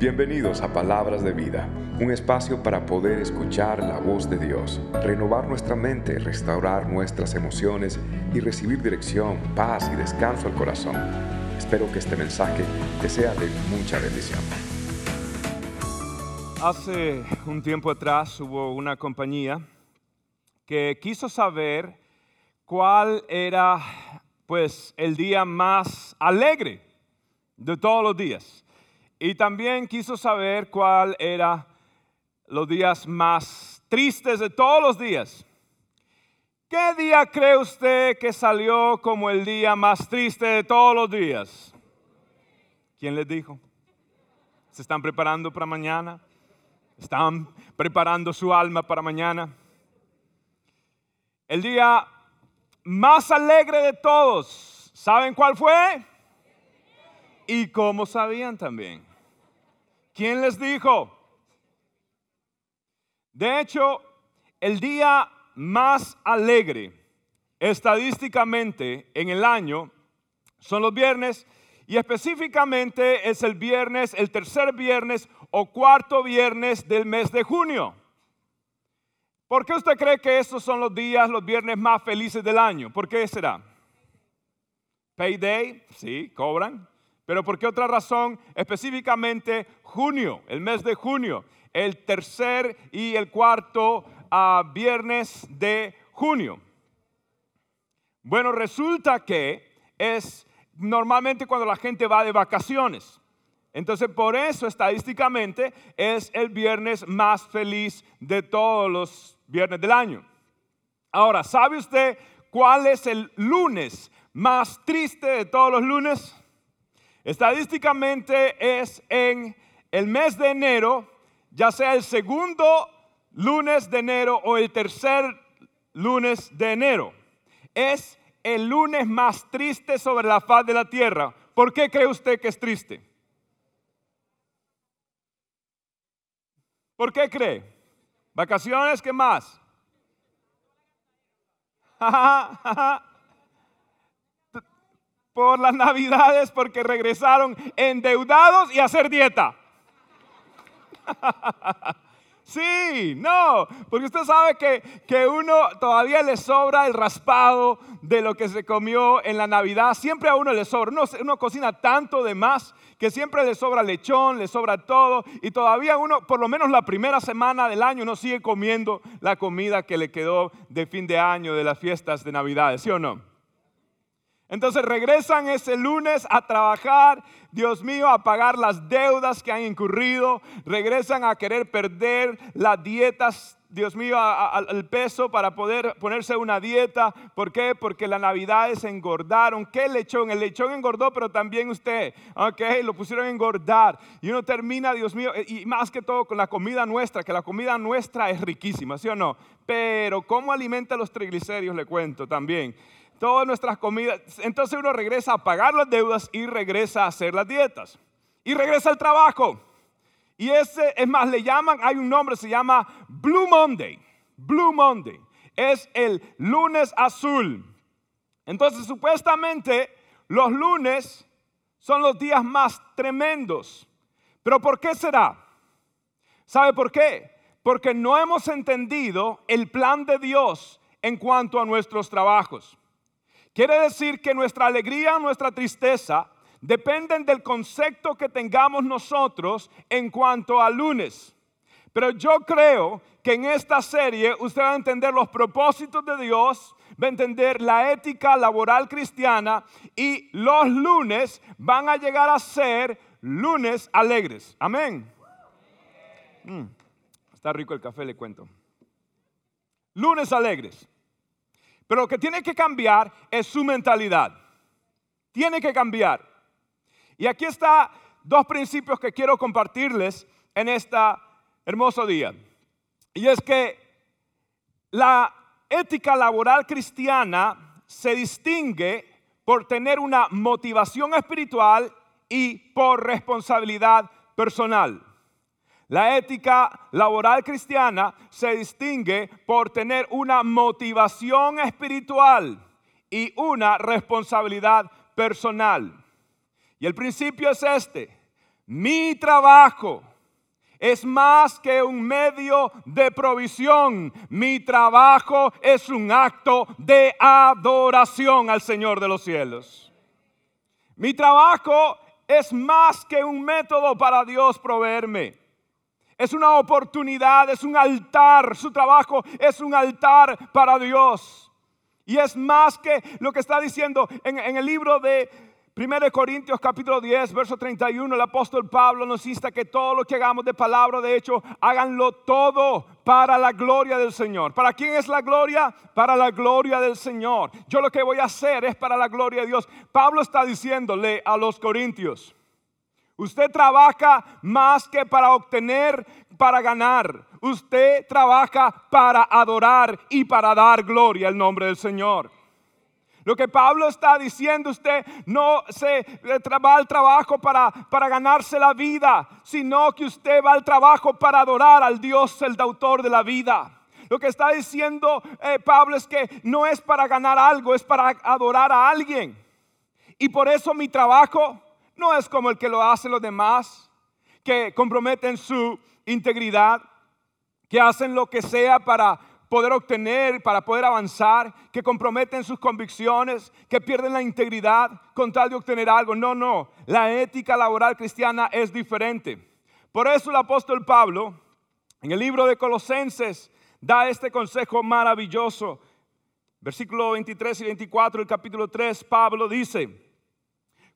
Bienvenidos a Palabras de Vida, un espacio para poder escuchar la voz de Dios, renovar nuestra mente, restaurar nuestras emociones y recibir dirección, paz y descanso al corazón. Espero que este mensaje te sea de mucha bendición. Hace un tiempo atrás hubo una compañía que quiso saber cuál era pues el día más alegre de todos los días. Y también quiso saber cuál era los días más tristes de todos los días. ¿Qué día cree usted que salió como el día más triste de todos los días? ¿Quién les dijo? ¿Se están preparando para mañana? ¿Están preparando su alma para mañana? El día más alegre de todos, ¿saben cuál fue? ¿Y cómo sabían también? ¿Quién les dijo? De hecho, el día más alegre estadísticamente en el año son los viernes y específicamente es el viernes, el tercer viernes o cuarto viernes del mes de junio. ¿Por qué usted cree que estos son los días, los viernes más felices del año? ¿Por qué será? Payday, sí, cobran. Pero ¿por qué otra razón? Específicamente junio, el mes de junio, el tercer y el cuarto ah, viernes de junio. Bueno, resulta que es normalmente cuando la gente va de vacaciones. Entonces, por eso estadísticamente es el viernes más feliz de todos los viernes del año. Ahora, ¿sabe usted cuál es el lunes más triste de todos los lunes? Estadísticamente es en el mes de enero, ya sea el segundo lunes de enero o el tercer lunes de enero. Es el lunes más triste sobre la faz de la tierra. ¿Por qué cree usted que es triste? ¿Por qué cree? ¿Vacaciones? ¿Qué más? por las navidades porque regresaron endeudados y hacer dieta. Sí, no, porque usted sabe que, que, uno todavía le sobra el raspado de lo que se comió en la Navidad. Siempre a uno le sobra. Uno, uno, cocina tanto de más que siempre le sobra lechón, le sobra todo. Y todavía uno, por lo menos la primera semana del año, uno sigue comiendo la comida que le quedó de fin de año, de las fiestas de Navidad. ¿Sí o no? Entonces regresan ese lunes a trabajar, Dios mío, a pagar las deudas que han incurrido, regresan a querer perder las dietas, Dios mío, al peso para poder ponerse una dieta. ¿Por qué? Porque las navidades engordaron. ¿Qué lechón? El lechón engordó, pero también usted, ok, lo pusieron a engordar. Y uno termina, Dios mío, y más que todo con la comida nuestra, que la comida nuestra es riquísima, ¿sí o no? Pero ¿cómo alimenta los triglicéridos? Le cuento también todas nuestras comidas. Entonces uno regresa a pagar las deudas y regresa a hacer las dietas. Y regresa al trabajo. Y ese, es más, le llaman, hay un nombre, se llama Blue Monday. Blue Monday. Es el lunes azul. Entonces, supuestamente, los lunes son los días más tremendos. Pero ¿por qué será? ¿Sabe por qué? Porque no hemos entendido el plan de Dios en cuanto a nuestros trabajos. Quiere decir que nuestra alegría, nuestra tristeza, dependen del concepto que tengamos nosotros en cuanto a lunes. Pero yo creo que en esta serie usted va a entender los propósitos de Dios, va a entender la ética laboral cristiana y los lunes van a llegar a ser lunes alegres. Amén. Mm, está rico el café, le cuento. Lunes alegres. Pero lo que tiene que cambiar es su mentalidad. Tiene que cambiar. Y aquí está dos principios que quiero compartirles en este hermoso día. Y es que la ética laboral cristiana se distingue por tener una motivación espiritual y por responsabilidad personal. La ética laboral cristiana se distingue por tener una motivación espiritual y una responsabilidad personal. Y el principio es este. mi trabajo es más que un medio de provisión. Mi trabajo es un acto de adoración al Señor de los cielos. Mi trabajo es más que un método para Dios proveerme. Es una oportunidad, es un altar. Su trabajo es un altar para Dios. Y es más que lo que está diciendo en, el libro de 1 Corintios capítulo 10, verso 31, el apóstol Pablo nos insta que todo lo que hagamos de palabra, de hecho, háganlo todo para la gloria del Señor. ¿Para quién es la gloria? Para la gloria del Señor. Yo lo que voy a hacer es para la gloria de Dios. Pablo está diciéndole a los corintios, usted trabaja más que para obtener, para ganar. Usted trabaja para adorar y para dar gloria al nombre del Señor. Lo que Pablo está diciendo, usted no se eh, va al trabajo para, para ganarse la vida, sino que usted va al trabajo para adorar al Dios, el autor de la vida. Lo que está diciendo eh, Pablo es que no es para ganar algo, es para adorar a alguien. Y por eso mi trabajo no es como el que lo hacen los demás, que comprometen su integridad, que hacen lo que sea para poder obtener, para poder avanzar, que comprometen sus convicciones, que pierden la integridad con tal de obtener algo. No, no, la ética laboral cristiana es diferente. Por eso el apóstol Pablo, en el libro de Colosenses, da este consejo maravilloso. Versículo 23 y 24 del capítulo 3, Pablo dice,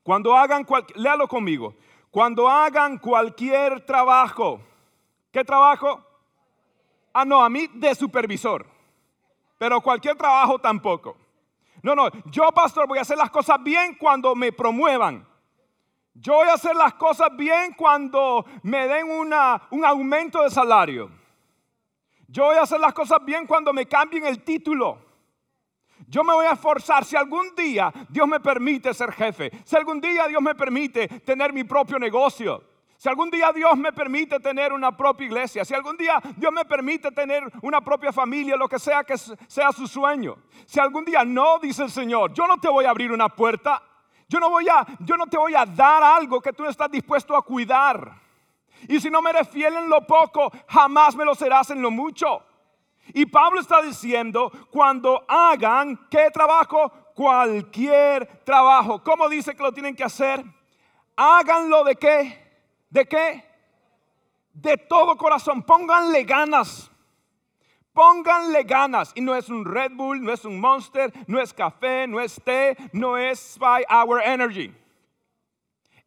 cuando hagan, léalo conmigo, cuando hagan cualquier trabajo, ¿qué trabajo? Ah, no, a mí de supervisor. Pero cualquier trabajo tampoco. No, no, yo pastor voy a hacer las cosas bien cuando me promuevan. Yo voy a hacer las cosas bien cuando me den una, un aumento de salario. Yo voy a hacer las cosas bien cuando me cambien el título. Yo me voy a esforzar si algún día Dios me permite ser jefe, si algún día Dios me permite tener mi propio negocio. Si algún día Dios me permite tener una propia iglesia, si algún día Dios me permite tener una propia familia, lo que sea que sea su sueño. Si algún día no, dice el Señor, yo no te voy a abrir una puerta. Yo no voy a yo no te voy a dar algo que tú no estás dispuesto a cuidar. Y si no me eres fiel en lo poco, jamás me lo serás en lo mucho. Y Pablo está diciendo, cuando hagan, ¿qué trabajo? Cualquier trabajo. ¿Cómo dice que lo tienen que hacer? Háganlo de qué? ¿De qué? De todo corazón. Pónganle ganas. Pónganle ganas. Y no es un Red Bull, no es un Monster, no es café, no es té, no es Spy Hour Energy.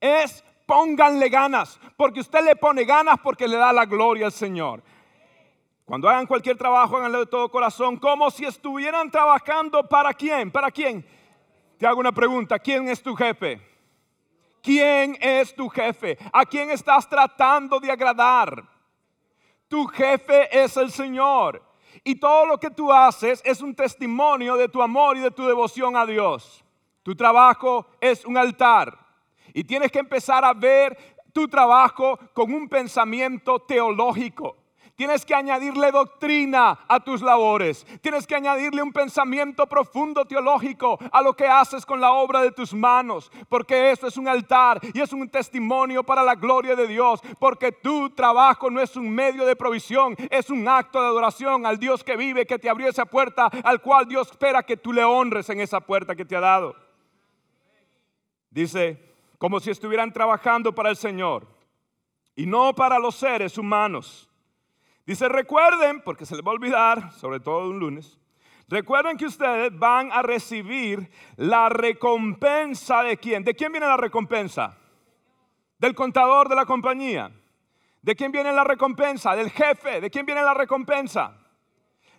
Es pónganle ganas. Porque usted le pone ganas porque le da la gloria al Señor. Cuando hagan cualquier trabajo, háganlo de todo corazón, como si estuvieran trabajando para quién, para quién. Te hago una pregunta, ¿quién es tu jefe? ¿Quién es tu jefe? ¿A quién estás tratando de agradar? Tu jefe es el Señor. Y todo lo que tú haces es un testimonio de tu amor y de tu devoción a Dios. Tu trabajo es un altar. Y tienes que empezar a ver tu trabajo con un pensamiento teológico. Tienes que añadirle doctrina a tus labores. Tienes que añadirle un pensamiento profundo teológico a lo que haces con la obra de tus manos. Porque eso es un altar y es un testimonio para la gloria de Dios. Porque tu trabajo no es un medio de provisión, es un acto de adoración al Dios que vive, que te abrió esa puerta, al cual Dios espera que tú le honres en esa puerta que te ha dado. Dice, como si estuvieran trabajando para el Señor y no para los seres humanos. Dice, recuerden, porque se les va a olvidar, sobre todo un lunes, recuerden que ustedes van a recibir la recompensa de quién. ¿De quién viene la recompensa? Del contador de la compañía. ¿De quién viene la recompensa? Del jefe. ¿De quién viene la recompensa?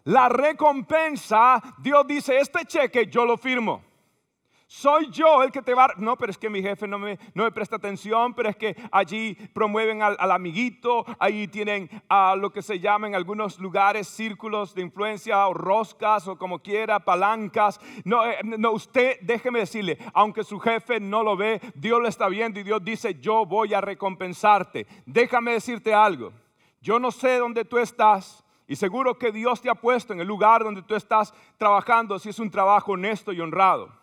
La recompensa, Dios dice, este cheque yo lo firmo. Soy yo el que te va... No, pero es que mi jefe no me, no me presta atención, pero es que allí promueven al, amiguito, allí tienen a lo que se llama en algunos lugares círculos de influencia o roscas o como quiera, palancas. No, eh, no, usted déjeme decirle, aunque su jefe no lo ve, Dios lo está viendo y Dios dice, yo voy a recompensarte. Déjame decirte algo, yo no sé dónde tú estás. Y seguro que Dios te ha puesto en el lugar donde tú estás trabajando si es un trabajo honesto y honrado.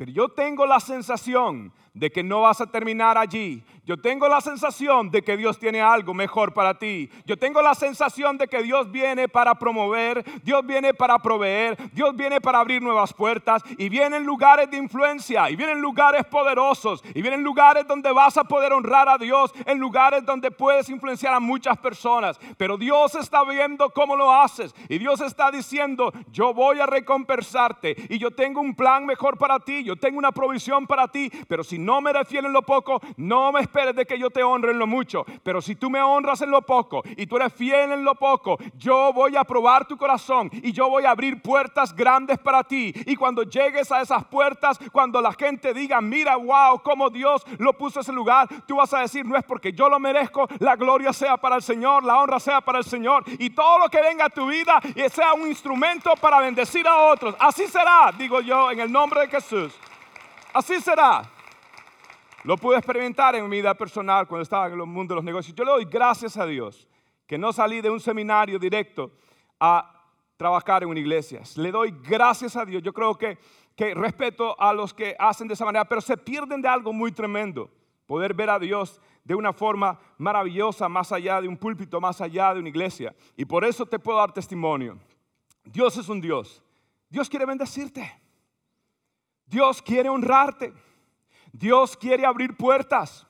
Pero yo tengo la sensación de que no vas a terminar allí. Yo tengo la sensación de que Dios tiene algo mejor para ti. Yo tengo la sensación de que Dios viene para promover, Dios viene para proveer, Dios viene para abrir nuevas puertas y vienen lugares de influencia y vienen lugares poderosos y vienen lugares donde vas a poder honrar a Dios, en lugares donde puedes influenciar a muchas personas. Pero Dios está viendo cómo lo haces y Dios está diciendo, yo voy a recompensarte y yo tengo un plan mejor para ti, yo tengo una provisión para ti, pero si me refiero en lo poco, no me esperes de que yo te honre en lo mucho. Pero si tú me honras en lo poco y tú eres fiel en lo poco, yo voy a probar tu corazón y yo voy a abrir puertas grandes para ti. Y cuando llegues a esas puertas, cuando la gente diga, mira, wow, cómo Dios lo puso ese lugar, tú vas a decir, no es porque yo lo merezco, la gloria sea para el Señor, la honra sea para el Señor. Y todo lo que venga a tu vida sea un instrumento para bendecir a otros. Así será, digo yo, en el nombre de Jesús. Así será. Lo pude experimentar en mi vida personal cuando estaba en el mundo de los negocios. Yo le doy gracias a Dios que no salí de un seminario directo a trabajar en una iglesia. Le doy gracias a Dios. Yo creo que, que respeto a los que hacen de esa manera, pero se pierden de algo muy tremendo. Poder ver a Dios de una forma maravillosa, más allá de un púlpito, más allá de una iglesia. Y por eso te puedo dar testimonio. Dios es un Dios. Dios quiere bendecirte. Dios quiere honrarte. Dios quiere abrir puertas.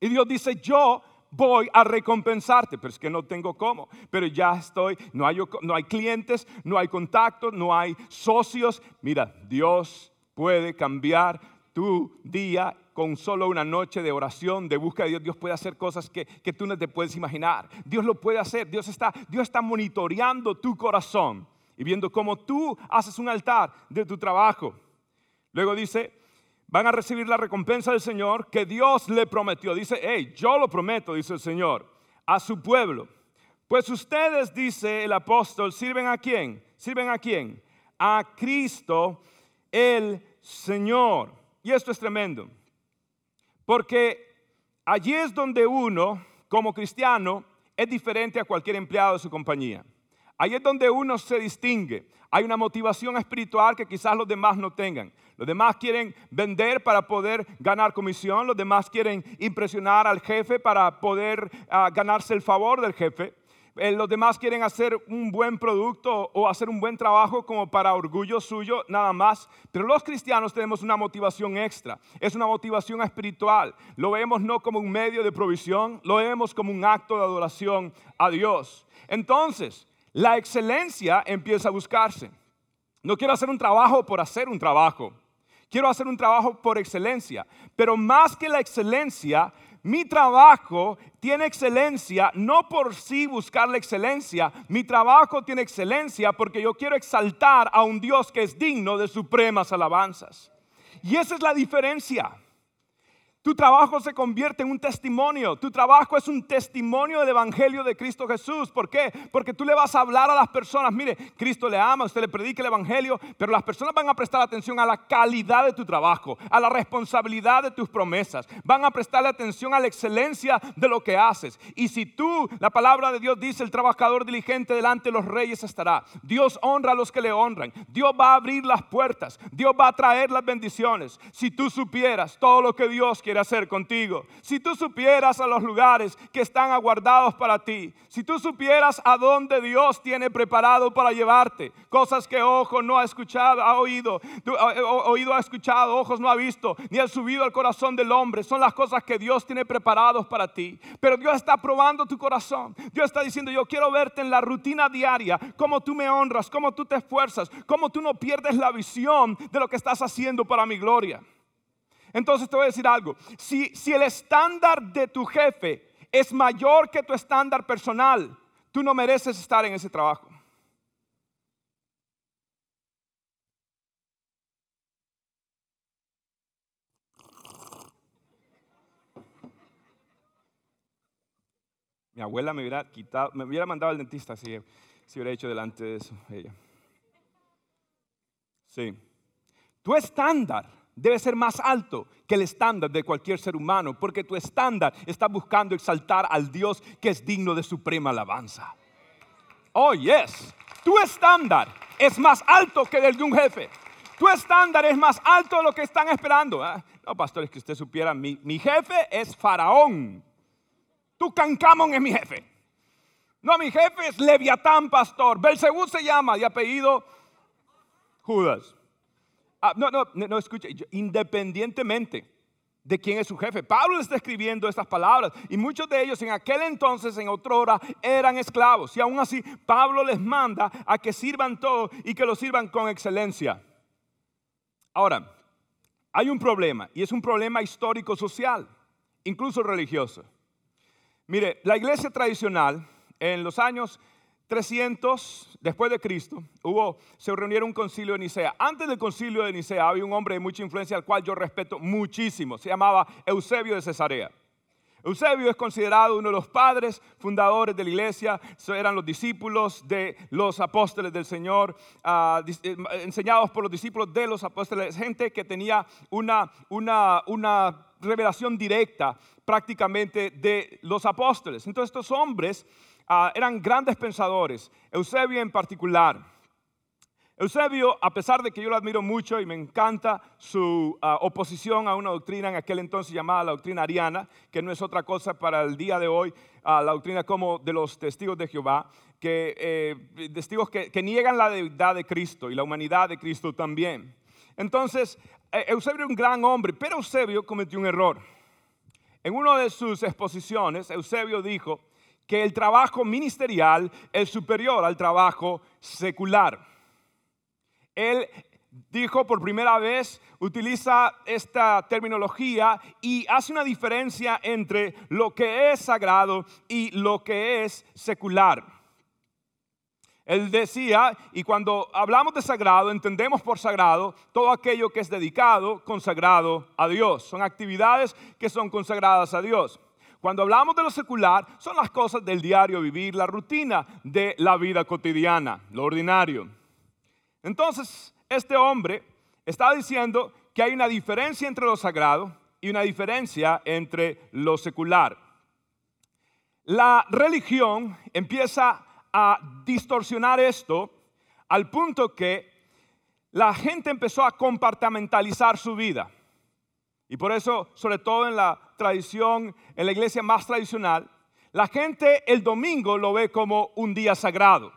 Y Dios dice, yo voy a recompensarte, pero es que no tengo cómo, pero ya estoy, no hay, no hay clientes, no hay contactos, no hay socios. Mira, Dios puede cambiar tu día con solo una noche de oración, de búsqueda de Dios, Dios puede hacer cosas que, que, tú no te puedes imaginar. Dios lo puede hacer. Dios está, Dios está monitoreando tu corazón y viendo cómo tú haces un altar de tu trabajo. Luego dice, van a recibir la recompensa del Señor que Dios le prometió. Dice, hey, yo lo prometo, dice el Señor, a su pueblo. Pues ustedes, dice el apóstol, sirven a quién? ¿Sirven a quién? A Cristo el Señor. Y esto es tremendo. Porque allí es donde uno, como cristiano, es diferente a cualquier empleado de su compañía. Ahí es donde uno se distingue. Hay una motivación espiritual que quizás los demás no tengan. Los demás quieren vender para poder ganar comisión. Los demás quieren impresionar al jefe para poder ah, ganarse el favor del jefe. Eh, los demás quieren hacer un buen producto o hacer un buen trabajo como para orgullo suyo, nada más. Pero los cristianos tenemos una motivación extra. Es una motivación espiritual. Lo vemos no como un medio de provisión, lo vemos como un acto de adoración a Dios. Entonces, la excelencia empieza a buscarse. No quiero hacer un trabajo por hacer un trabajo. Quiero hacer un trabajo por excelencia. Pero más que la excelencia, mi trabajo tiene excelencia no por sí buscar la excelencia. Mi trabajo tiene excelencia porque yo quiero exaltar a un Dios que es digno de supremas alabanzas. Y esa es la diferencia. Tu trabajo se convierte en un testimonio. Tu trabajo es un testimonio del Evangelio de Cristo Jesús. ¿Por qué? Porque tú le vas a hablar a las personas. Mire, Cristo le ama, usted le predica el Evangelio, pero las personas van a prestar atención a la calidad de tu trabajo, a la responsabilidad de tus promesas. Van a prestarle atención a la excelencia de lo que haces. Y si tú, la palabra de Dios dice, el trabajador diligente delante de los reyes estará. Dios honra a los que le honran. Dios va a abrir las puertas. Dios va a traer las bendiciones. Si tú supieras todo lo que Dios quiere hacer contigo. Si tú supieras a los lugares que están aguardados para ti, si tú supieras a dónde Dios tiene preparado para llevarte, cosas que ojo no ha escuchado, ha oído, oído ha escuchado, ojos no ha visto, ni ha subido al corazón del hombre, son las cosas que Dios tiene preparados para ti. Pero Dios está probando tu corazón. Dios está diciendo, yo quiero verte en la rutina diaria, cómo tú me honras, cómo tú te esfuerzas, cómo tú no pierdes la visión de lo que estás haciendo para mi gloria. Entonces te voy a decir algo. Si, si el estándar de tu jefe es mayor que tu estándar personal, tú no mereces estar en ese trabajo. Mi abuela me hubiera quitado, me hubiera mandado al dentista si, si hubiera hecho delante de eso ella. Sí. Tu estándar debe ser más alto que el estándar de cualquier ser humano, porque tu estándar está buscando exaltar al Dios que es digno de suprema alabanza. Oh, yes, tu estándar es más alto que el de un jefe. Tu estándar es más alto de lo que están esperando. ¿ah? No, pastor, es que usted supiera, mi, mi jefe es Faraón. Tucancamón es mi jefe. No, mi jefe es Leviatán, pastor. Belcebú se llama, de apellido Judas. Ah, no, no, no, escuche, independientemente de quién es su jefe. Pablo está escribiendo estas palabras y muchos de ellos en aquel entonces, en otra hora, eran esclavos. Y aún así, Pablo les manda a que sirvan todo y que lo sirvan con excelencia. Ahora, hay un problema y es un problema histórico-social, incluso religioso. Mire, la iglesia tradicional en los años 300 después de Cristo, hubo, se reunieron un concilio de Nicea. Antes del concilio de Nicea había un hombre de mucha influencia al cual yo respeto muchísimo. Se llamaba Eusebio de Cesarea. Eusebio es considerado uno de los padres fundadores de la iglesia, eran los discípulos de los apóstoles del Señor, ah, eh, enseñados por los discípulos de los apóstoles, gente que tenía una, una, una revelación directa prácticamente de los apóstoles. Entonces estos hombres Ah, eran grandes pensadores, Eusebio en particular. Eusebio, a pesar de que yo lo admiro mucho y me encanta su ah, oposición a una doctrina en aquel entonces llamada la doctrina ariana, que no es otra cosa para el día de hoy, a la doctrina como de los testigos de Jehová, que eh, testigos que, niegan la deidad de Cristo y la humanidad de Cristo también. Entonces, eh, Eusebio era un gran hombre, pero Eusebio cometió un error. En una de sus exposiciones, Eusebio dijo, que el trabajo ministerial es superior al trabajo secular. Él dijo por primera vez, utiliza esta terminología y hace una diferencia entre lo que es sagrado y lo que es secular. Él decía, y cuando hablamos de sagrado, entendemos por sagrado todo aquello que es dedicado, consagrado a Dios. Son actividades que son consagradas a Dios. Cuando hablamos de lo secular, son las cosas del diario vivir, la rutina de la vida cotidiana, lo ordinario. Entonces, este hombre está diciendo que hay una diferencia entre lo sagrado y una diferencia entre lo secular. La religión empieza a distorsionar esto al punto que la gente empezó a compartamentalizar su vida. Y por eso, sobre todo en la tradición, en la iglesia más tradicional, la gente el domingo lo ve como un día sagrado.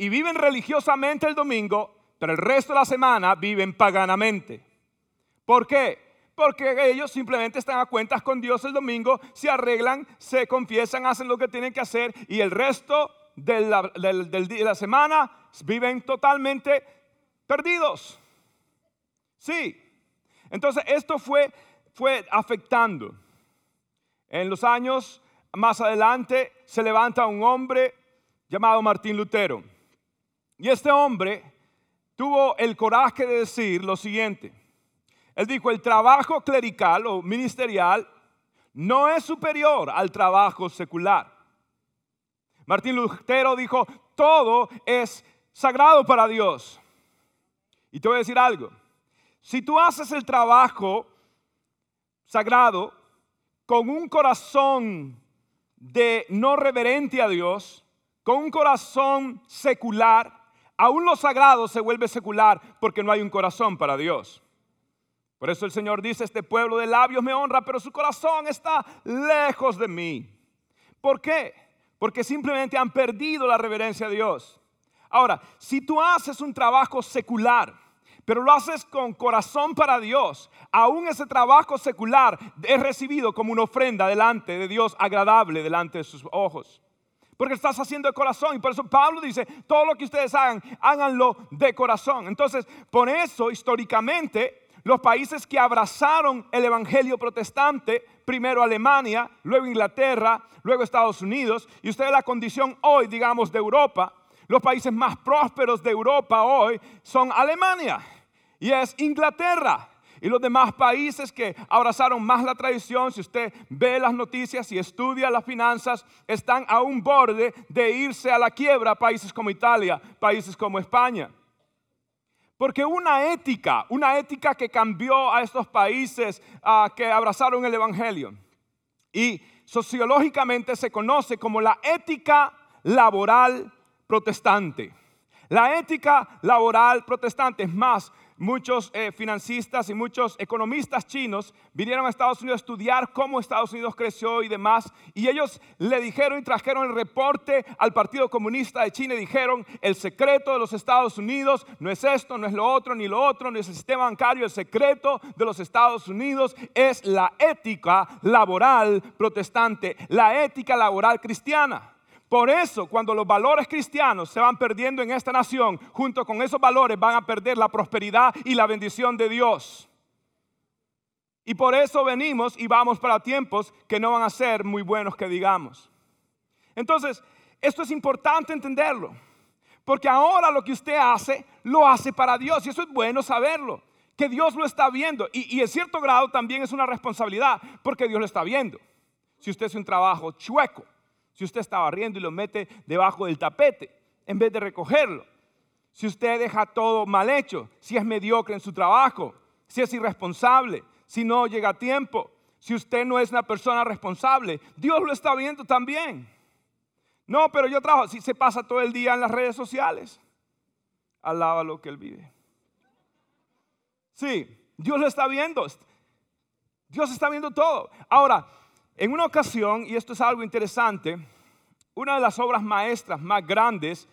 Y viven religiosamente el domingo, pero el resto de la semana viven paganamente. ¿Por qué? Porque ellos simplemente están a cuentas con Dios el domingo, se arreglan, se confiesan, hacen lo que tienen que hacer y el resto de la, de la semana viven totalmente perdidos. Sí, entonces esto fue, fue afectando. En los años más adelante se levanta un hombre llamado Martín Lutero. Y este hombre tuvo el coraje de decir lo siguiente. Él dijo, el trabajo clerical o ministerial no es superior al trabajo secular. Martín Lutero dijo, todo es sagrado para Dios. Y te voy a decir algo, si tú haces el trabajo sagrado con un corazón de no reverente a Dios, con un corazón secular, aún lo sagrado se vuelve secular porque no hay un corazón para Dios. Por eso el Señor dice, este pueblo de labios me honra, pero su corazón está lejos de mí. ¿Por qué? Porque simplemente han perdido la reverencia a Dios. Ahora, si tú haces un trabajo secular, pero lo haces con corazón para Dios, aún ese trabajo secular es recibido como una ofrenda delante de Dios, agradable delante de sus ojos. Porque estás haciendo de corazón. Y por eso Pablo dice, todo lo que ustedes hagan, háganlo de corazón. Entonces, por eso, históricamente, los países que abrazaron el Evangelio protestante, primero Alemania, luego Inglaterra, luego Estados Unidos, y usted la condición hoy, digamos, de Europa, los países más prósperos de Europa hoy son Alemania y es Inglaterra. Y los demás países que abrazaron más la tradición, si usted ve las noticias y estudia las finanzas, están a un borde de irse a la quiebra países como Italia, países como España. Porque una ética, una ética que cambió a estos países ah, que abrazaron el Evangelio. Y sociológicamente se conoce como la ética laboral protestante. La ética laboral protestante es más, muchos eh, financistas y muchos economistas chinos vinieron a Estados Unidos a estudiar cómo Estados Unidos creció y demás. Y ellos le dijeron y trajeron el reporte al Partido Comunista de China y dijeron, el secreto de los Estados Unidos no es esto, no es lo otro, ni lo otro, ni es el sistema bancario. El secreto de los Estados Unidos es la ética laboral protestante, la ética laboral cristiana. Por eso, cuando los valores cristianos se van perdiendo en esta nación, junto con esos valores van a perder la prosperidad y la bendición de Dios. Y por eso venimos y vamos para tiempos que no van a ser muy buenos que digamos. Entonces, esto es importante entenderlo. Porque ahora lo que usted hace, lo hace para Dios. Y eso es bueno saberlo. Que Dios lo está viendo. Y, en cierto grado también es una responsabilidad. Porque Dios lo está viendo. Si usted hace un trabajo chueco si usted está barriendo y lo mete debajo del tapete en vez de recogerlo. Si usted deja todo mal hecho, si es mediocre en su trabajo, si es irresponsable, si no llega a tiempo, si usted no es una persona responsable, Dios lo está viendo también. No, pero yo trabajo, si se pasa todo el día en las redes sociales, alaba lo que él vive. Sí, Dios lo está viendo. Dios está viendo todo. Ahora, en una ocasión, y esto es algo interesante, una de las obras maestras más grandes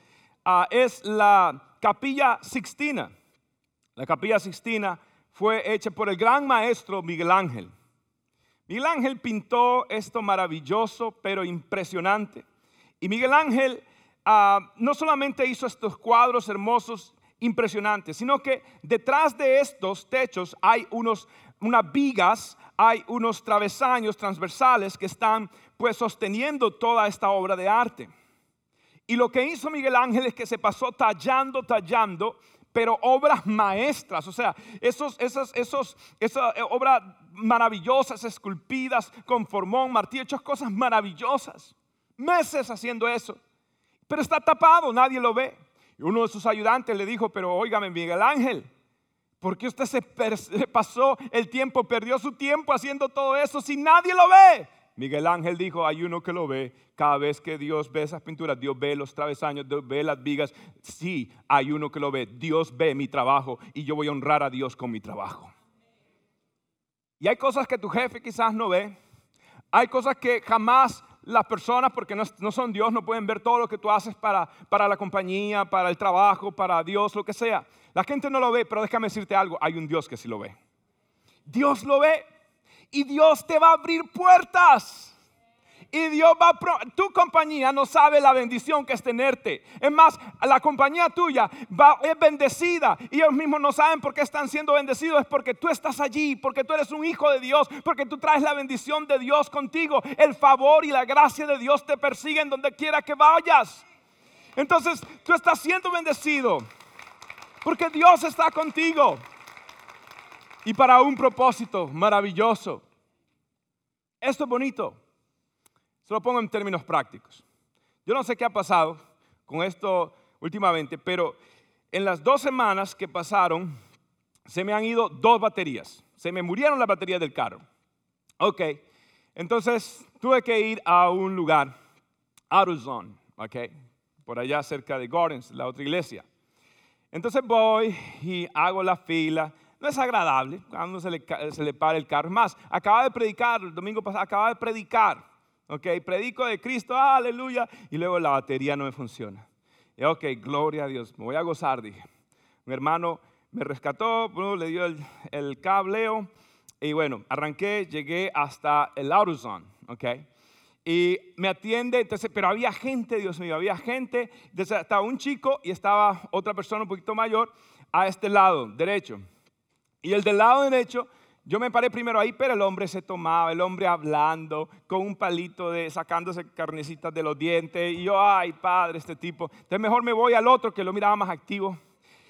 ah, es la Capilla Sixtina. La Capilla Sixtina fue hecha por el gran maestro Miguel Ángel. Miguel Ángel pintó esto maravilloso, pero impresionante. Y Miguel Ángel ah, no solamente hizo estos cuadros hermosos, impresionantes, sino que detrás de estos techos hay unos, unas vigas hay unos travesaños transversales que están pues sosteniendo toda esta obra de arte. Y lo que hizo Miguel Ángel es que se pasó tallando, tallando, pero obras maestras, o sea, esos, esos, esos, esas eh, obras maravillosas, esculpidas con formón, martillo, hechas cosas maravillosas. Meses haciendo eso. Pero está tapado, nadie lo ve. Y uno de sus ayudantes le dijo, pero óigame, Miguel Ángel, ¿Por qué usted se, pasó el tiempo, perdió su tiempo haciendo todo eso si nadie lo ve? Miguel Ángel dijo, hay uno que lo ve. Cada vez que Dios ve esas pinturas, Dios ve los travesaños, Dios ve las vigas. Sí, hay uno que lo ve. Dios ve mi trabajo y yo voy a honrar a Dios con mi trabajo. Y hay cosas que tu jefe quizás no ve. Hay cosas que jamás las personas, porque no, son Dios, no pueden ver todo lo que tú haces para, para la compañía, para el trabajo, para Dios, lo que sea. La gente no lo ve, pero déjame decirte algo, hay un Dios que sí lo ve. Dios lo ve y Dios te va a abrir puertas. Y Dios va a... Tu compañía no sabe la bendición que es tenerte. Es más, la compañía tuya va, es bendecida. Y ellos mismos no saben por qué están siendo bendecidos. Es porque tú estás allí, porque tú eres un hijo de Dios, porque tú traes la bendición de Dios contigo. El favor y la gracia de Dios te persiguen donde quiera que vayas. Entonces, tú estás siendo bendecido. Porque Dios está contigo. Y para un propósito maravilloso. Esto es bonito. Se lo pongo en términos prácticos. Yo no sé qué ha pasado con esto últimamente, pero en las dos semanas que pasaron, se me han ido dos baterías. Se me murieron las baterías del carro. Ok, entonces tuve que ir a un lugar, AutoZone, ok, por allá cerca de Gardens, la otra iglesia. Entonces voy y hago la fila. No es agradable cuando se le, se le para el carro. Más, acaba de predicar, el domingo pasado, acaba de predicar. Ok, predico de Cristo, aleluya. Y luego la batería no me funciona. Y, ok, gloria a Dios, me voy a gozar, dije. Mi hermano me rescató, le dio el, cableo. Y bueno, arranqué, llegué hasta el AutoZone, ok. Y me atiende, entonces, pero había gente, Dios mío, había gente. Entonces estaba un chico y estaba otra persona un poquito mayor a este lado, derecho. Y el del lado derecho, yo me paré primero ahí, pero el hombre se tomaba, el hombre hablando, con un palito de sacándose carnecitas de los dientes. Y yo, ay, padre, este tipo. Entonces mejor me voy al otro que lo miraba más activo.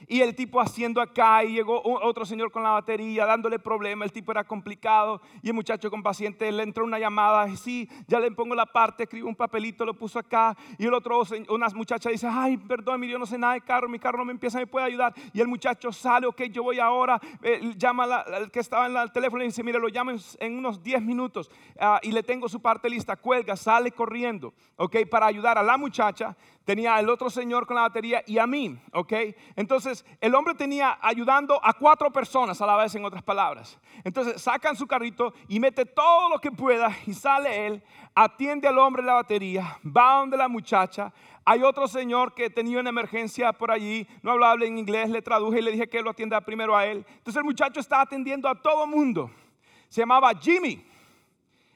Y el tipo haciendo acá y llegó otro señor con la batería dándole problema, el tipo era complicado y el muchacho con paciente le entró una llamada, sí, ya le pongo la parte, escribo un papelito, lo puso acá y el otro, una muchacha dice, ay, perdón, yo no sé nada de carro, mi carro no me empieza, me puede ayudar y el muchacho sale, ok, yo voy ahora, eh, llama al que estaba en el teléfono y dice, mire, lo llamo en, unos 10 minutos ah, y le tengo su parte lista, cuelga, sale corriendo, ok, para ayudar a la muchacha, tenía el otro señor con la batería y a mí, ok, entonces el hombre tenía ayudando a cuatro personas a la vez, en otras palabras. Entonces sacan su carrito y mete todo lo que pueda y sale él, atiende al hombre la batería, va donde la muchacha. Hay otro señor que tenía una emergencia por allí, no hablaba en inglés, le traduje y le dije que lo atienda primero a él. Entonces el muchacho está atendiendo a todo mundo. Se llamaba Jimmy.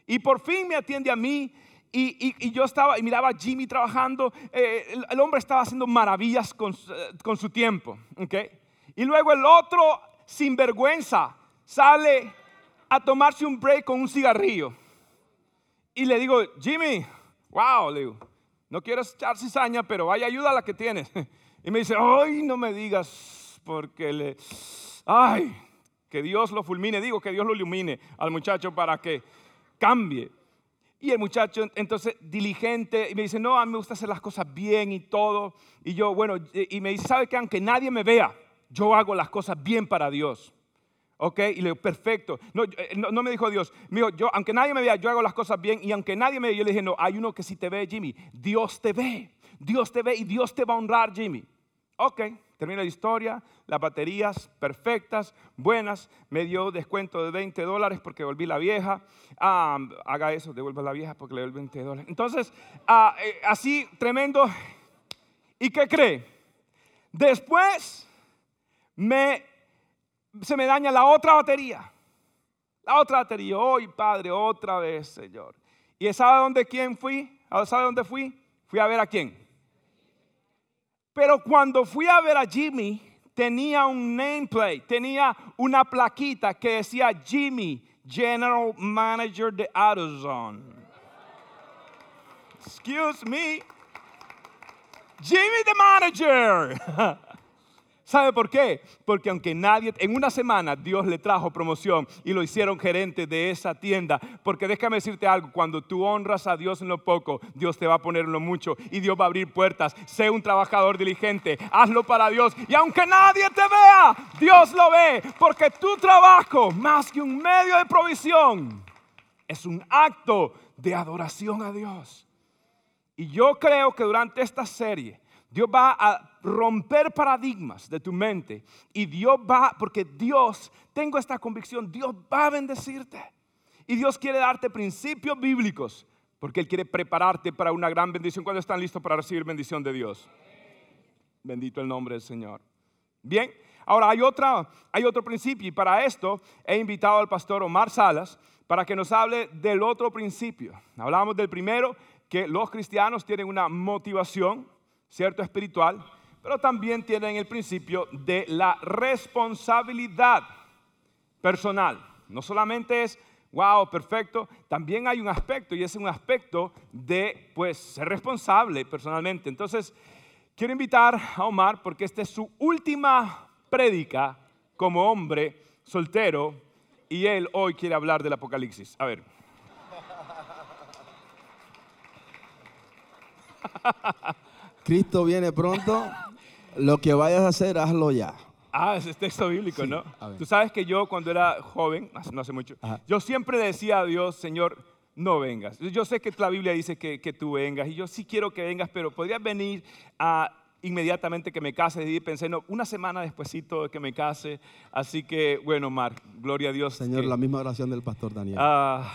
Y por fin me atiende a mí y, yo estaba y miraba a Jimmy trabajando. Eh, el, hombre estaba haciendo maravillas con, con su tiempo. ¿okay? Y luego el otro, sin vergüenza, sale a tomarse un break con un cigarrillo. Y le digo, Jimmy, wow, le digo, no quiero echar cizaña, pero vaya ayuda a la que tienes. Y me dice, ay, no me digas, porque le, ay, que Dios lo fulmine, digo que Dios lo ilumine al muchacho para que cambie. Y el muchacho entonces diligente y me dice, no, a mí me gusta hacer las cosas bien y todo. Y yo, bueno, y me dice, ¿sabe que aunque nadie me vea, yo hago las cosas bien para Dios? ¿Ok? Y le digo, perfecto. Eh, no, no, me dijo Dios, me dijo, yo, aunque nadie me vea, yo hago las cosas bien. Y aunque nadie me vea, yo le dije, no, hay uno que sí te ve, Jimmy. Dios te ve. Dios te ve y Dios te va a honrar, Jimmy. Ok, termina la historia, las baterías perfectas, buenas, me dio descuento de 20 dólares porque volví la vieja. Ah, haga eso, devuelva la vieja porque le doy 20 dólares. Entonces, ah, eh, así, tremendo. ¿Y qué cree? Después me, se me daña la otra batería. La otra batería. Hoy, Padre, otra vez, Señor. ¿Y sabe dónde quién fui? ¿Sabe dónde fui? Fui a ver a quién pero cuando fui a ver a Jimmy, tenía un nameplate, tenía una plaquita que decía Jimmy, General Manager de AutoZone. Excuse me. Jimmy the Manager. ¿Sabe por qué? Porque aunque nadie, en una semana Dios le trajo promoción y lo hicieron gerente de esa tienda. Porque déjame decirte algo, cuando tú honras a Dios en lo poco, Dios te va a poner en lo mucho y Dios va a abrir puertas. Sé un trabajador diligente, hazlo para Dios. Y aunque nadie te vea, Dios lo ve. Porque tu trabajo, más que un medio de provisión, es un acto de adoración a Dios. Y yo creo que durante esta serie, Dios va a romper paradigmas de tu mente y Dios va, porque Dios, tengo esta convicción, Dios va a bendecirte. Y Dios quiere darte principios bíblicos, porque Él quiere prepararte para una gran bendición cuando están listos para recibir bendición de Dios. Bendito el nombre del Señor. Bien, ahora hay, otra, hay otro principio y para esto he invitado al pastor Omar Salas para que nos hable del otro principio. Hablamos del primero, que los cristianos tienen una motivación cierto espiritual, pero también tienen el principio de la responsabilidad personal. No solamente es, wow, perfecto, también hay un aspecto y es un aspecto de, pues, ser responsable personalmente. Entonces, quiero invitar a Omar porque esta es su última prédica como hombre soltero y él hoy quiere hablar del Apocalipsis. A ver. Cristo viene pronto, lo que vayas a hacer, hazlo ya. Ah, ese es texto bíblico, ¿no? Tú sabes que yo cuando era joven, no hace mucho, yo siempre decía a Dios, Señor, no vengas. Yo sé que la Biblia dice que, tú vengas y yo sí quiero que vengas, pero podrías venir a inmediatamente que me case. Y pensé, no, una semana despuesito de que me case. Así que, bueno, Mar, gloria a Dios. Señor, la misma oración del pastor Daniel. Ah,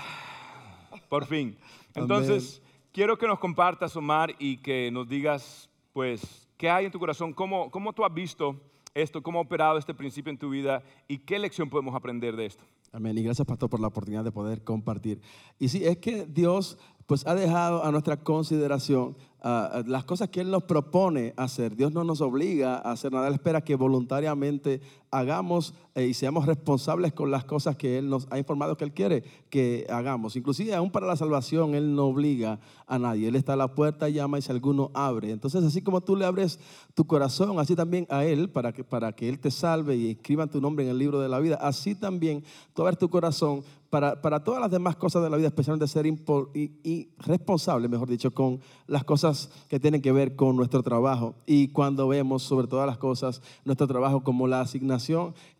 por fin. Entonces, quiero que nos compartas, Omar, y que nos digas, pues, qué hay en tu corazón, cómo, cómo tú has visto esto, cómo ha operado este principio en tu vida y qué lección podemos aprender de esto. Amén. Y gracias, pastor, por la oportunidad de poder compartir. Y sí, es que Dios pues ha dejado a nuestra consideración las cosas que Él nos propone hacer. Dios no nos obliga a hacer nada, Él espera que voluntariamente hagamos eh, y seamos responsables con las cosas que Él nos ha informado que Él quiere que hagamos. Inclusive aún para la salvación Él no obliga a nadie. Él está a la puerta, llama y si alguno abre. Entonces así como tú le abres tu corazón, así también a Él para que, para que Él te salve y escriba tu nombre en el libro de la vida, así también tú abres tu corazón para, para, todas las demás cosas de la vida, especialmente ser y, responsable, mejor dicho, con las cosas que tienen que ver con nuestro trabajo. Y cuando vemos sobre todas las cosas nuestro trabajo como la asignación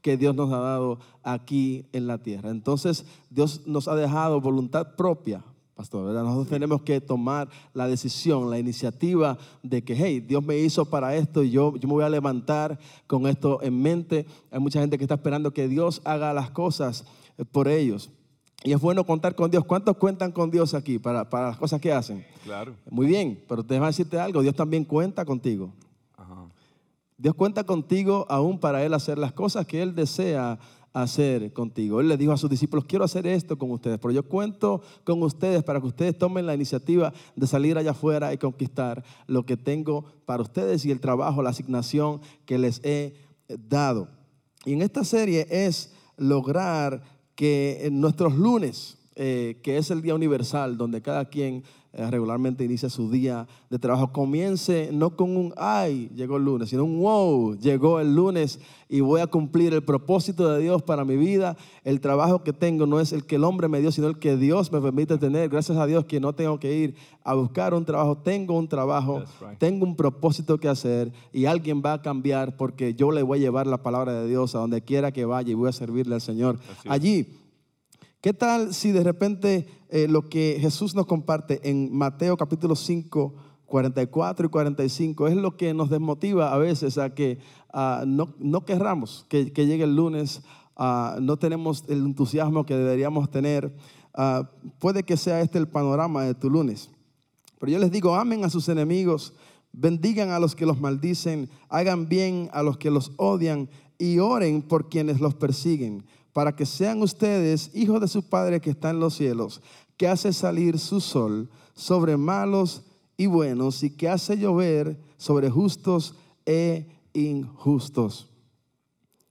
que Dios nos ha dado aquí en la tierra. Entonces, Dios nos ha dejado voluntad propia pastor. ¿verdad? Nosotros tenemos que tomar la decisión, la iniciativa de que, hey, Dios me hizo para esto y yo, yo me voy a levantar con esto en mente. Hay mucha gente que está esperando que Dios haga las cosas eh, por ellos. Y es bueno contar con Dios. ¿Cuántos cuentan con Dios aquí para, para las cosas que hacen? Claro. Muy bien, pero déjame decirte algo, Dios también cuenta contigo. Dios cuenta contigo aún para Él hacer las cosas que Él desea hacer contigo. Él le dijo a sus discípulos, quiero hacer esto con ustedes, pero yo cuento con ustedes para que ustedes tomen la iniciativa de salir allá afuera y conquistar lo que tengo para ustedes y el trabajo, la asignación que les he dado. Y en esta serie es lograr que en nuestros lunes, eh, que es el día universal, donde cada quien regularmente inicia su día de trabajo, comience no con un ay, llegó el lunes, sino un wow, llegó el lunes y voy a cumplir el propósito de Dios para mi vida. El trabajo que tengo no es el que el hombre me dio, sino el que Dios me permite tener. Gracias a Dios que no tengo que ir a buscar un trabajo, tengo un trabajo, right. tengo un propósito que hacer y alguien va a cambiar porque yo le voy a llevar la palabra de Dios a donde quiera que vaya y voy a servirle al Señor allí. ¿Qué tal si de repente eh, lo que Jesús nos comparte en Mateo capítulo 5, 44 y 45 es lo que nos desmotiva a veces a que ah, no, no querramos que, llegue el lunes, ah, no tenemos el entusiasmo que deberíamos tener? Puede que sea este el panorama de tu lunes. Pero yo les digo, amen a sus enemigos, bendigan a los que los maldicen, hagan bien a los que los odian y oren por quienes los persiguen, para que sean ustedes hijos de su Padre que está en los cielos, que hace salir su sol sobre malos y buenos y que hace llover sobre justos e injustos.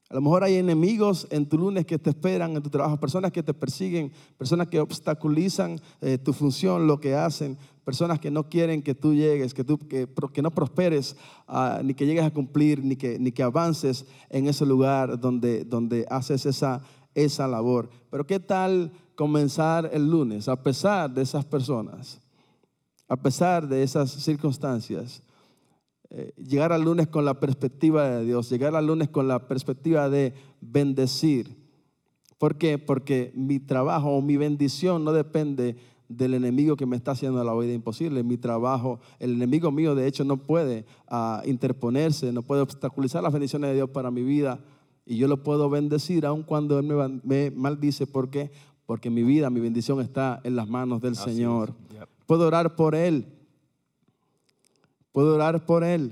A lo mejor hay enemigos en tu lunes que te esperan en tu trabajo, personas que te persiguen, personas que obstaculizan eh, tu función, lo que hacen, personas que no quieren que tú llegues, que, tú, que, que no prosperes, ah, ni que llegues a cumplir, ni que, ni que avances en ese lugar donde, donde haces esa, esa labor. Pero ¿qué tal comenzar el lunes a pesar de esas personas, a pesar de esas circunstancias? Eh, llegar al lunes con la perspectiva de Dios, llegar al lunes con la perspectiva de bendecir. ¿Por qué? Porque mi trabajo o mi bendición no depende del enemigo que me está haciendo la vida imposible. Mi trabajo, el enemigo mío de hecho no puede ah, interponerse, no puede obstaculizar las bendiciones de Dios para mi vida. Y yo lo puedo bendecir aun cuando Él me, maldice. ¿Por qué? Porque mi vida, mi bendición está en las manos del Así. Señor. Yep. Puedo orar por Él. Puedo orar por Él.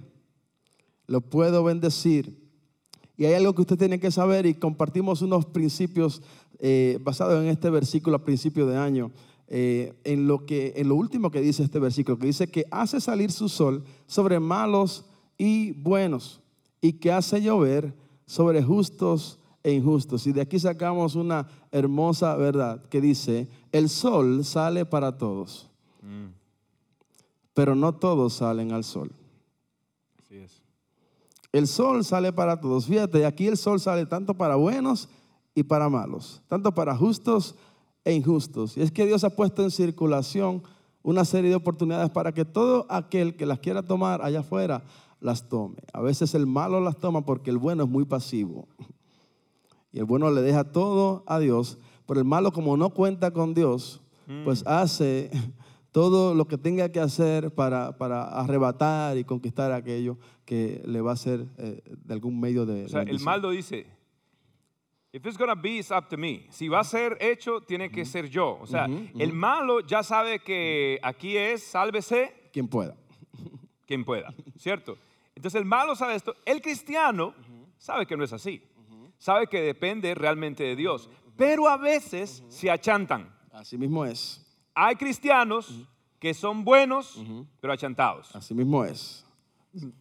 Lo puedo bendecir. Y hay algo que usted tiene que saber y compartimos unos principios eh, basados en este versículo a principio de año. eh, en, lo que, en lo último que dice este versículo, que dice que hace salir su sol sobre malos y buenos y que hace llover sobre justos e injustos. Y de aquí sacamos una hermosa verdad que dice, el sol sale para todos Mm, pero no todos salen al sol. así es. El sol sale para todos. Fíjate, aquí el sol sale tanto para buenos y para malos, tanto para justos e injustos. Y es que Dios ha puesto en circulación una serie de oportunidades para que todo aquel que las quiera tomar allá afuera las tome. A veces el malo las toma porque el bueno es muy pasivo. Y el bueno le deja todo a Dios, pero el malo como no cuenta con Dios, pues hace todo lo que tenga que hacer para, para arrebatar y conquistar aquello que le va a ser eh, de algún medio de... O sea, el bendición. malo dice, if it's gonna be, it's up to me. Si va a ser hecho, tiene que ser yo. O sea, el malo ya sabe que aquí es, sálvese Quien pueda. quien pueda, ¿cierto? Entonces el malo sabe esto. El cristiano sabe que no es así. Sabe que depende realmente de Dios. Pero a veces se achantan. Así mismo es. Hay cristianos que son buenos, pero achantados. Así mismo es.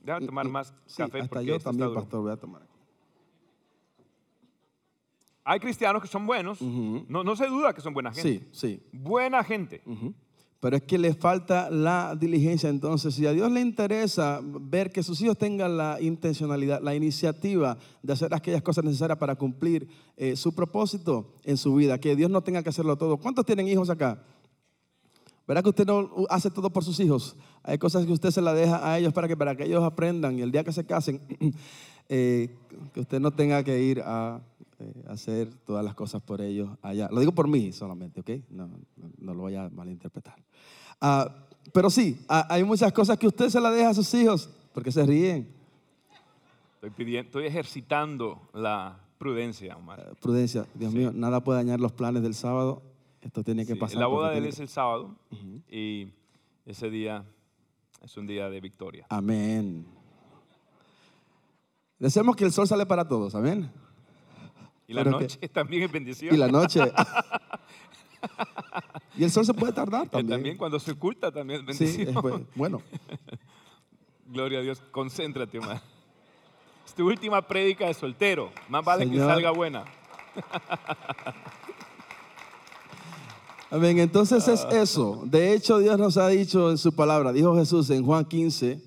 Déjame tomar más Sí, café hasta porque yo está también, pastor, voy a tomar. Hay cristianos que son buenos. no, no se duda que son buena gente. Sí, sí. Buena gente. Pero es que le falta la diligencia. Entonces, si a Dios le interesa ver que sus hijos tengan la intencionalidad, la iniciativa de hacer aquellas cosas necesarias para cumplir eh, su propósito en su vida, que Dios no tenga que hacerlo todo. ¿Cuántos tienen hijos acá? ¿Verdad que usted no hace todo por sus hijos? Hay cosas que usted se las deja a ellos para que, para que ellos aprendan y el día que se casen, eh, que usted no tenga que ir a eh, hacer todas las cosas por ellos allá. Lo digo por mí solamente, ¿ok? No, no, no lo voy a malinterpretar. Ah, pero sí, ha- hay muchas cosas que usted se las deja a sus hijos porque se ríen. Estoy, pidiendo, estoy ejercitando la prudencia, Omar. Eh, Prudencia, Dios mío, nada puede dañar los planes del sábado. Esto tiene que Sí, pasar. la boda de él es que- el sábado y ese día es un día de victoria. Amén. Deseamos que el sol sale para todos, amén. Y la Pero que- noche también es bendición. Y la noche. y el sol se puede tardar también. también cuando se oculta también es Sí, bendición. bu- bueno. Gloria a Dios, concéntrate, Omar. Es tu última prédica de soltero. Más vale Señor. que salga buena. Amén. Entonces es Ah. eso. De hecho, Dios nos ha dicho en su palabra, dijo Jesús en Juan 15,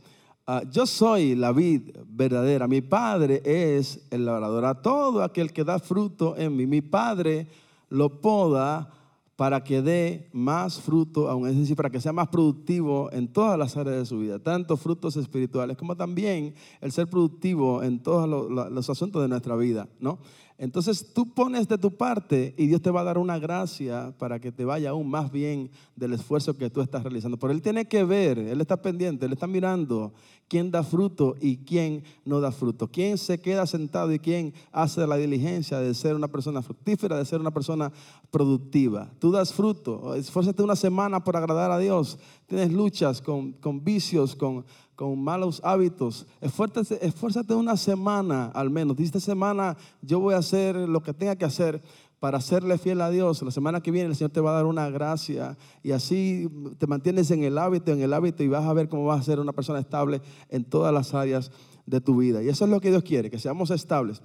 ah, yo soy la vid verdadera, mi Padre es el labrador. A todo aquel que da fruto en mí, mi Padre lo poda para que dé más fruto aún, es decir, para que sea más productivo en todas las áreas de su vida, tanto frutos espirituales como también el ser productivo en todos lo- lo- los asuntos de nuestra vida, ¿no? Entonces tú pones de tu parte y Dios te va a dar una gracia para que te vaya aún más bien del esfuerzo que tú estás realizando. Pero Él tiene que ver, Él está pendiente, Él está mirando quién da fruto y quién no da fruto, quién se queda sentado y quién hace la diligencia de ser una persona fructífera, de ser una persona productiva. Tú das fruto, esfuérzate una semana por agradar a Dios, tienes luchas con, con vicios, con, con malos hábitos. Esfuérzate, esfuérzate una semana al menos. Dice, esta semana yo voy a hacer lo que tenga que hacer para serle fiel a Dios. La semana que viene el Señor te va a dar una gracia y así te mantienes en el hábito, en el hábito y vas a ver cómo vas a ser una persona estable en todas las áreas de tu vida. Y eso es lo que Dios quiere, que seamos estables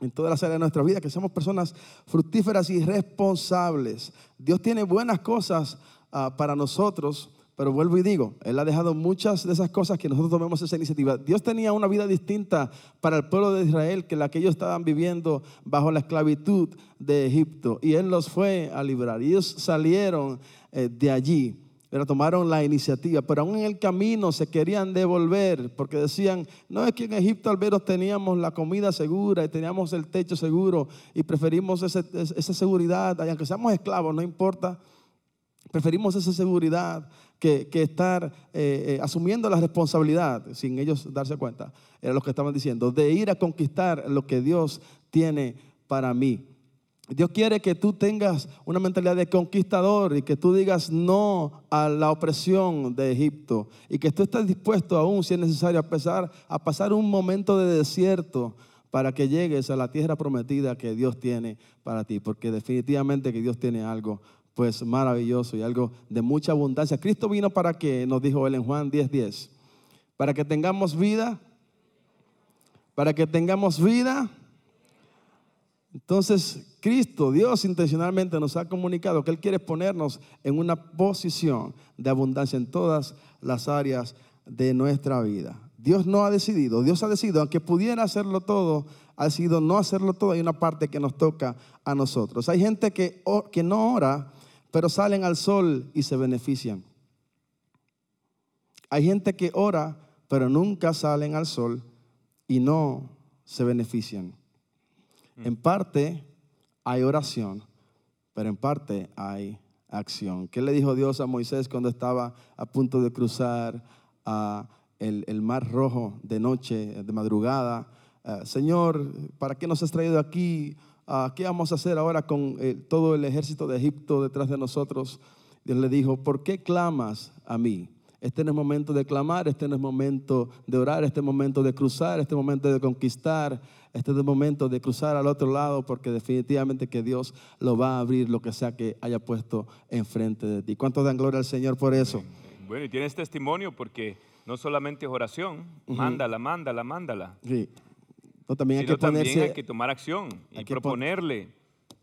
en todas las áreas de nuestra vida, que seamos personas fructíferas y responsables. Dios tiene buenas cosas ah, para nosotros, pero vuelvo y digo, Él ha dejado muchas de esas cosas que nosotros tomemos esa iniciativa. Dios tenía una vida distinta para el pueblo de Israel que la que ellos estaban viviendo bajo la esclavitud de Egipto. Y Él los fue a librar. Y ellos salieron eh, de allí pero tomaron la iniciativa, pero aún en el camino se querían devolver porque decían, no es que en Egipto al menos teníamos la comida segura y teníamos el techo seguro y preferimos esa seguridad, y aunque seamos esclavos, no importa, preferimos esa seguridad que, que estar eh, eh, asumiendo la responsabilidad sin ellos darse cuenta, era lo que estaban diciendo, de ir a conquistar lo que Dios tiene para mí. Dios quiere que tú tengas una mentalidad de conquistador y que tú digas no a la opresión de Egipto y que tú estés dispuesto aún, si es necesario, a pasar, a pasar un momento de desierto para que llegues a la tierra prometida que Dios tiene para ti, porque definitivamente que Dios tiene algo pues maravilloso y algo de mucha abundancia. Cristo vino para que, nos dijo él en Juan 10:10, para que tengamos vida, para que tengamos vida entonces, Cristo, Dios intencionalmente nos ha comunicado que Él quiere ponernos en una posición de abundancia en todas las áreas de nuestra vida. Dios no ha decidido, Dios ha decidido, aunque pudiera hacerlo todo, ha decidido no hacerlo todo. Hay una parte que nos toca a nosotros. Hay gente que, que no ora, pero salen al sol y se benefician. Hay gente que ora, pero nunca salen al sol y no se benefician. En parte hay oración, pero en parte hay acción. ¿Qué le dijo Dios a Moisés cuando estaba a punto de cruzar el, el mar rojo de noche, de madrugada? Ah, Señor, ¿para qué nos has traído aquí? Ah, ¿Qué vamos a hacer ahora con eh, todo el ejército de Egipto detrás de nosotros? Dios le dijo, ¿por qué clamas a mí? Este no es momento de clamar, este no es momento de orar, este es momento de cruzar, este es momento de conquistar, este es el momento de cruzar al otro lado porque definitivamente que Dios lo va a abrir lo que sea que haya puesto enfrente de ti. ¿Cuántos dan gloria al Señor por eso? Bueno, y tienes testimonio porque no solamente es oración, mándala, mándala, mándala. Sí. No, también hay que también ponerse, hay que tomar acción y hay que pon- proponerle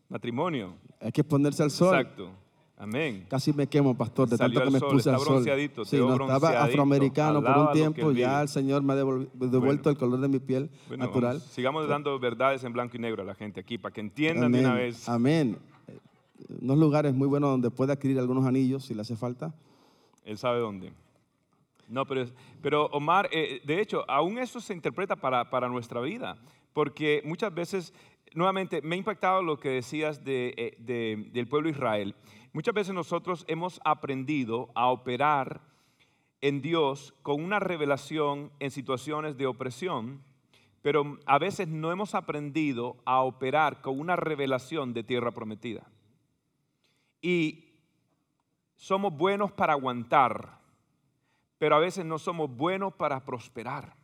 matrimonio. hay que ponerse al sol. Exacto. Amén. Casi me quemo, pastor, de Salió tanto que me sol, puse está al sol. bronceadito, Sí, no, estaba afroamericano por un tiempo, ya el Señor me ha devuelto el color de mi piel Bueno, natural. vamos, sigamos dando verdades en blanco y negro a la gente aquí para que entiendan de Amén. una vez. Amén. Eh, Unos lugares muy buenos donde puede adquirir algunos anillos si le hace falta. Él sabe dónde. No, pero, pero Omar, eh, de hecho, aún eso se interpreta para, para nuestra vida, porque muchas veces nuevamente, me ha impactado lo que decías de, eh, de- del pueblo Israel. Muchas veces nosotros hemos aprendido a operar en Dios con una revelación en situaciones de opresión, pero a veces no hemos aprendido a operar con una revelación de tierra prometida. Y somos buenos para aguantar, pero a veces no somos buenos para prosperar.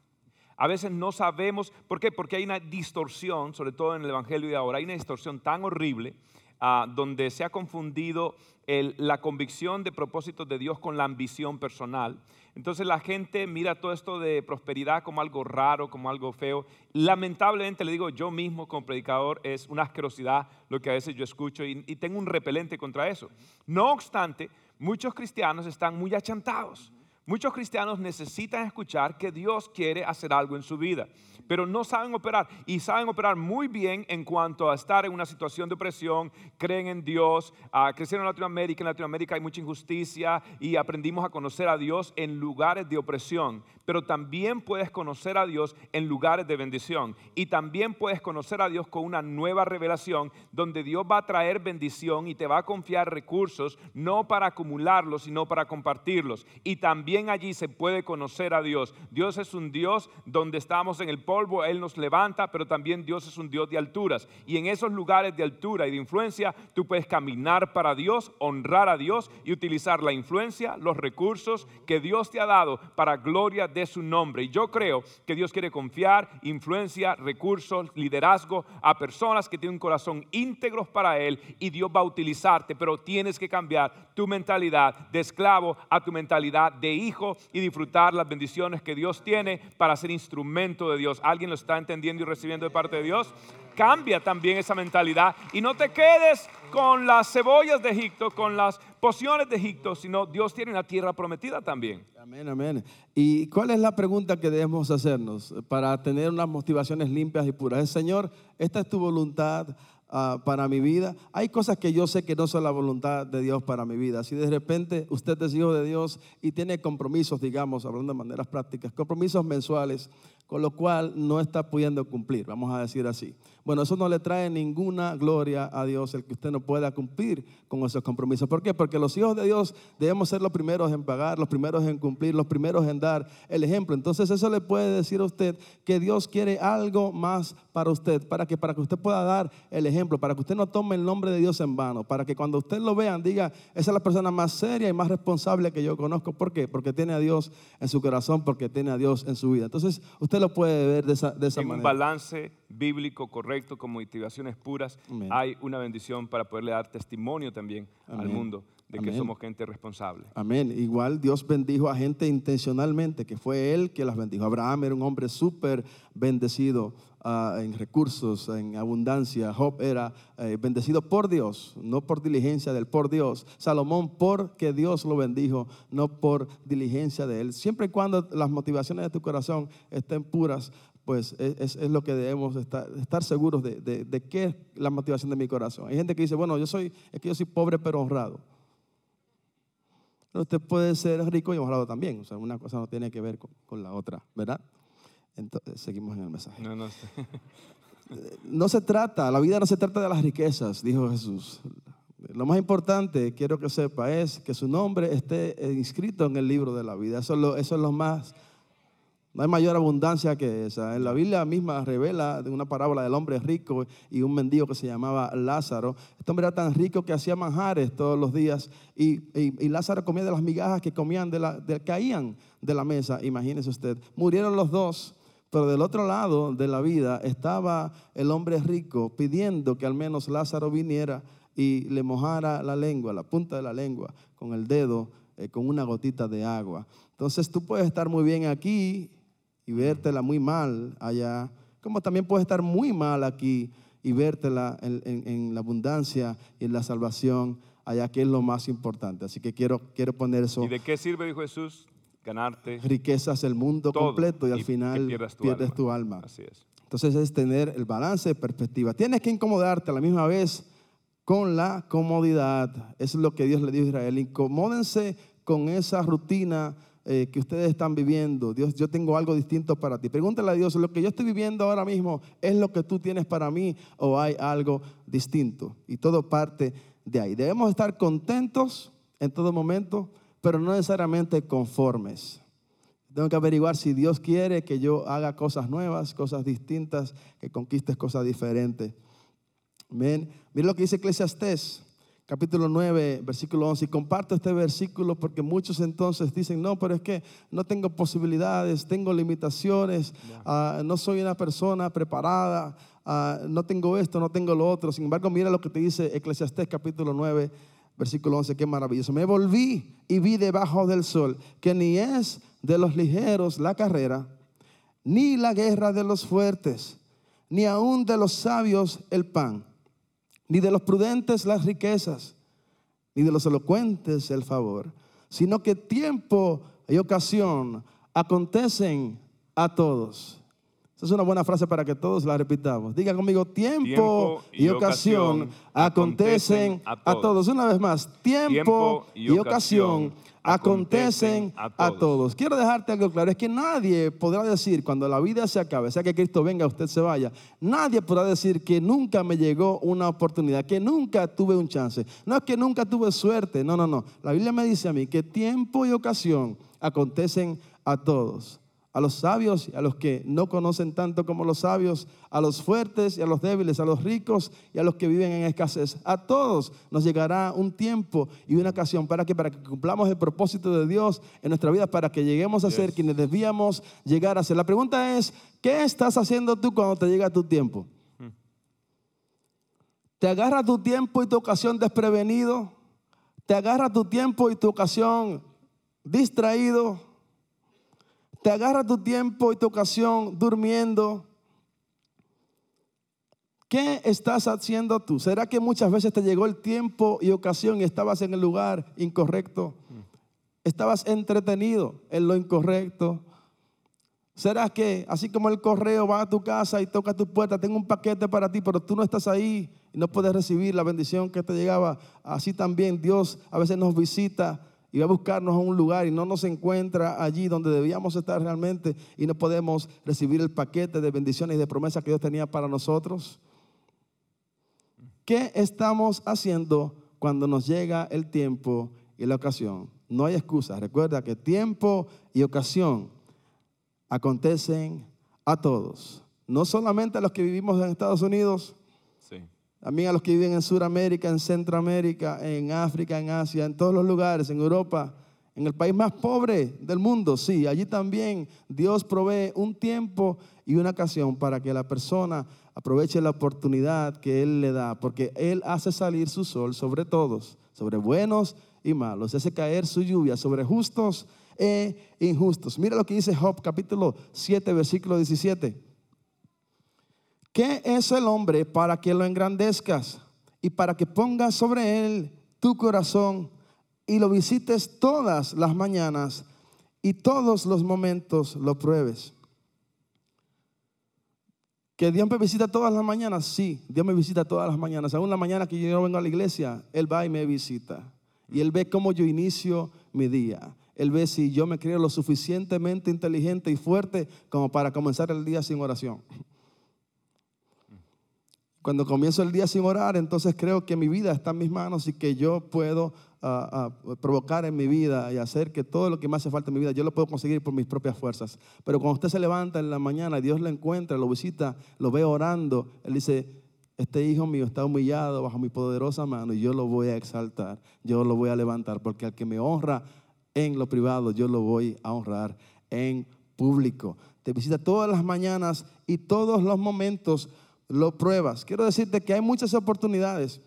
A veces no sabemos, ¿por qué? Porque hay una distorsión, sobre todo en el Evangelio de ahora, hay una distorsión tan horrible ah, donde se ha confundido la convicción de propósitos de Dios con la ambición personal. Entonces la gente mira todo esto de prosperidad como algo raro, como algo feo. Lamentablemente le digo, yo mismo como predicador es una asquerosidad lo que a veces yo escucho y, y tengo un repelente contra eso. No obstante, muchos cristianos están muy achantados. Muchos cristianos necesitan escuchar que Dios quiere hacer algo en su vida, pero no saben operar y saben operar muy bien en cuanto a estar en una situación de opresión, creen en Dios, ah, crecieron en Latinoamérica, en Latinoamérica hay mucha injusticia y aprendimos a conocer a Dios en lugares de opresión, pero también puedes conocer a Dios en lugares de bendición y también puedes conocer a Dios con una nueva revelación donde Dios va a traer bendición y te va a confiar recursos no para acumularlos, sino para compartirlos. Y allí se puede conocer a Dios. Dios es un Dios donde estamos en el polvo, Él nos levanta, pero también Dios es un Dios de alturas. Y en esos lugares de altura y de influencia, tú puedes caminar para Dios, honrar a Dios y utilizar la influencia, los recursos que Dios te ha dado para gloria de su nombre. Y yo creo que Dios quiere confiar influencia, recursos, liderazgo a personas que tienen un corazón íntegros para Él y Dios va a utilizarte, pero tienes que cambiar tu mentalidad de esclavo a tu mentalidad de y disfrutar las bendiciones que Dios tiene para ser instrumento de Dios. ¿Alguien lo está entendiendo y recibiendo de parte de Dios? Cambia también esa mentalidad y no te quedes con las cebollas de Egipto, con las pociones de Egipto, sino Dios tiene una tierra prometida también. Amén, amén. ¿Y cuál es la pregunta que debemos hacernos para tener unas motivaciones limpias y puras? Es, Señor, esta es tu voluntad ah, para mi vida. Hay cosas que yo sé que no son la voluntad de Dios para mi vida. Si de repente usted es hijo de Dios y tiene compromisos, digamos, hablando de maneras prácticas, compromisos mensuales, con lo cual no está pudiendo cumplir, vamos a decir así. Bueno, eso no le trae ninguna gloria a Dios el que usted no pueda cumplir con esos compromisos. ¿Por qué? Porque los hijos de Dios debemos ser los primeros en pagar, los primeros en cumplir, los primeros en dar el ejemplo. Entonces eso le puede decir a usted que Dios quiere algo más para usted, para que, para que usted pueda dar el ejemplo, para que usted no tome el nombre de Dios en vano, para que cuando usted lo vean diga, esa es la persona más seria y más responsable que yo conozco. ¿Por qué? Porque tiene a Dios en su corazón, porque tiene a Dios en su vida. Entonces usted lo puede ver de esa, de esa En un balance bíblico correcto, con motivaciones puras, Amén. hay una bendición para poderle dar testimonio también al mundo de que Amén. somos gente responsable. Amén. Igual Dios bendijo a gente intencionalmente, que fue Él que las bendijo. Abraham era un hombre súper bendecido ah, en recursos, en abundancia. Job era eh, bendecido por Dios, no por diligencia del por Dios. Salomón porque Dios lo bendijo, no por diligencia de Él. Siempre y cuando las motivaciones de tu corazón estén puras, pues es, es- es lo que debemos estar, estar seguros de, de, de qué es la motivación de mi corazón. Hay gente que dice, bueno, yo soy, es que yo soy pobre pero honrado. Usted puede ser rico y honrado también. O sea, una cosa no tiene que ver con, con la otra, ¿verdad? Entonces, seguimos en el mensaje. No, no, No se trata, la vida no se trata de las riquezas, dijo Jesús. Lo más importante, quiero que sepa, es que su nombre esté inscrito en el libro de la vida. Eso es lo, eso es lo más, no hay mayor abundancia que esa. En la Biblia misma revela de una parábola del hombre rico y un mendigo que se llamaba Lázaro. Este hombre era tan rico que hacía manjares todos los días y, y- y Lázaro comía de las migajas que comían de la, de- caían de la mesa. Imagínese usted. Murieron los dos. Pero del otro lado de la vida estaba el hombre rico pidiendo que al menos Lázaro viniera y le mojara la lengua, la punta de la lengua, con el dedo, eh, con una gotita de agua. Entonces tú puedes estar muy bien aquí y vértela muy mal allá, como también puedes estar muy mal aquí y vértela en, en- en la abundancia y en la salvación allá, que es lo más importante. Así que quiero, quiero poner eso ¿Y de qué sirve, dijo Jesús, ganarte riquezas el mundo todo completo y al que final pierdas tu pierdes alma? tu alma. Así es. Entonces es tener el balance de perspectiva. Tienes que incomodarte a la misma vez con la comodidad. Eso es lo que Dios le dijo a Israel. Incomódense con esa rutina eh, que ustedes están viviendo. Dios, yo tengo algo distinto para ti. Pregúntale a Dios, ¿lo que yo estoy viviendo ahora mismo es lo que tú tienes para mí o hay algo distinto? Y todo parte de ahí. Debemos estar contentos en todo momento, pero no necesariamente conformes. Tengo que averiguar si Dios quiere que yo haga cosas nuevas, cosas distintas, que conquistes cosas diferentes. Amén. Mira lo que dice Eclesiastés capítulo 9, versículo 11. Y comparto este versículo porque muchos entonces dicen, no, pero es que no tengo posibilidades, tengo limitaciones, ah, no soy una persona preparada, ah, no tengo esto, no tengo lo otro. Sin embargo, mira lo que te dice Eclesiastés capítulo 9, versículo 11, qué maravilloso. Me volví y vi debajo del sol que ni es de los ligeros la carrera, ni la guerra de los fuertes, ni aún de los sabios el pan ni de los prudentes las riquezas, ni de los elocuentes el favor, sino que tiempo y ocasión acontecen a todos. Esa es una buena frase para que todos la repitamos. Diga conmigo, tiempo, y, ocasión, acontecen, a, todos. Una vez más, tiempo, y, ocasión acontecen a todos. Quiero dejarte algo claro, es que nadie podrá decir cuando la vida se acabe, sea que Cristo venga, usted se vaya, nadie podrá decir que nunca me llegó una oportunidad, que nunca tuve un chance. No es que nunca tuve suerte, no, no, no. La Biblia me dice a mí que tiempo y ocasión acontecen a todos a los sabios y a los que no conocen tanto como los sabios, a los fuertes y a los débiles, a los ricos y a los que viven en escasez. A todos nos llegará un tiempo y una ocasión para que para que cumplamos el propósito de Dios en nuestra vida, para que lleguemos a ser quienes debíamos llegar a ser. La pregunta es, ¿qué estás haciendo tú cuando te llega tu tiempo? Hmm. ¿Te agarra tu tiempo y tu ocasión desprevenido? ¿Te agarra tu tiempo y tu ocasión distraído? Te agarra tu tiempo y tu ocasión durmiendo. ¿Qué estás haciendo tú? ¿Será que muchas veces te llegó el tiempo y ocasión y estabas en el lugar incorrecto? Estabas entretenido en lo incorrecto. ¿Será que así como el correo va a tu casa y toca tu puerta, tengo un paquete para ti, pero tú no estás ahí y no puedes recibir la bendición que te llegaba? Así también Dios a veces nos visita y va a buscarnos a un lugar y no nos encuentra allí donde debíamos estar realmente y no podemos recibir el paquete de bendiciones y de promesas que Dios tenía para nosotros. ¿Qué estamos haciendo cuando nos llega el tiempo y la ocasión? No hay excusa. Recuerda que tiempo y ocasión acontecen a todos. No solamente a los que vivimos en Estados Unidos, también a los que viven en Sudamérica, en Centroamérica, en África, en Asia, en todos los lugares, en Europa, en el país más pobre del mundo. Sí, allí también Dios provee un tiempo y una ocasión para que la persona aproveche la oportunidad que Él le da, porque Él hace salir su sol sobre todos, sobre buenos y malos, hace caer su lluvia sobre justos e injustos. Mira lo que dice Job capítulo 7, versículo 17. ¿Qué es el hombre para que lo engrandezcas y para que pongas sobre él tu corazón y lo visites todas las mañanas y todos los momentos lo pruebes? ¿Que Dios me visita todas las mañanas? Sí, Dios me visita todas las mañanas. Aún la mañana que yo no vengo a la iglesia, Él va y me visita. Y Él ve cómo yo inicio mi día. Él ve si yo me creo lo suficientemente inteligente y fuerte como para comenzar el día sin oración. Cuando comienzo el día sin orar, entonces creo que mi vida está en mis manos y que yo puedo ah, ah, provocar en mi vida y hacer que todo lo que me hace falta en mi vida, yo lo puedo conseguir por mis propias fuerzas. Pero cuando usted se levanta en la mañana, Dios lo encuentra, lo visita, lo ve orando, Él dice, este hijo mío está humillado bajo mi poderosa mano y yo lo voy a exaltar, yo lo voy a levantar, porque al que me honra en lo privado, yo lo voy a honrar en público. Te visita todas las mañanas y todos los momentos lo pruebas. Quiero decirte que hay muchas oportunidades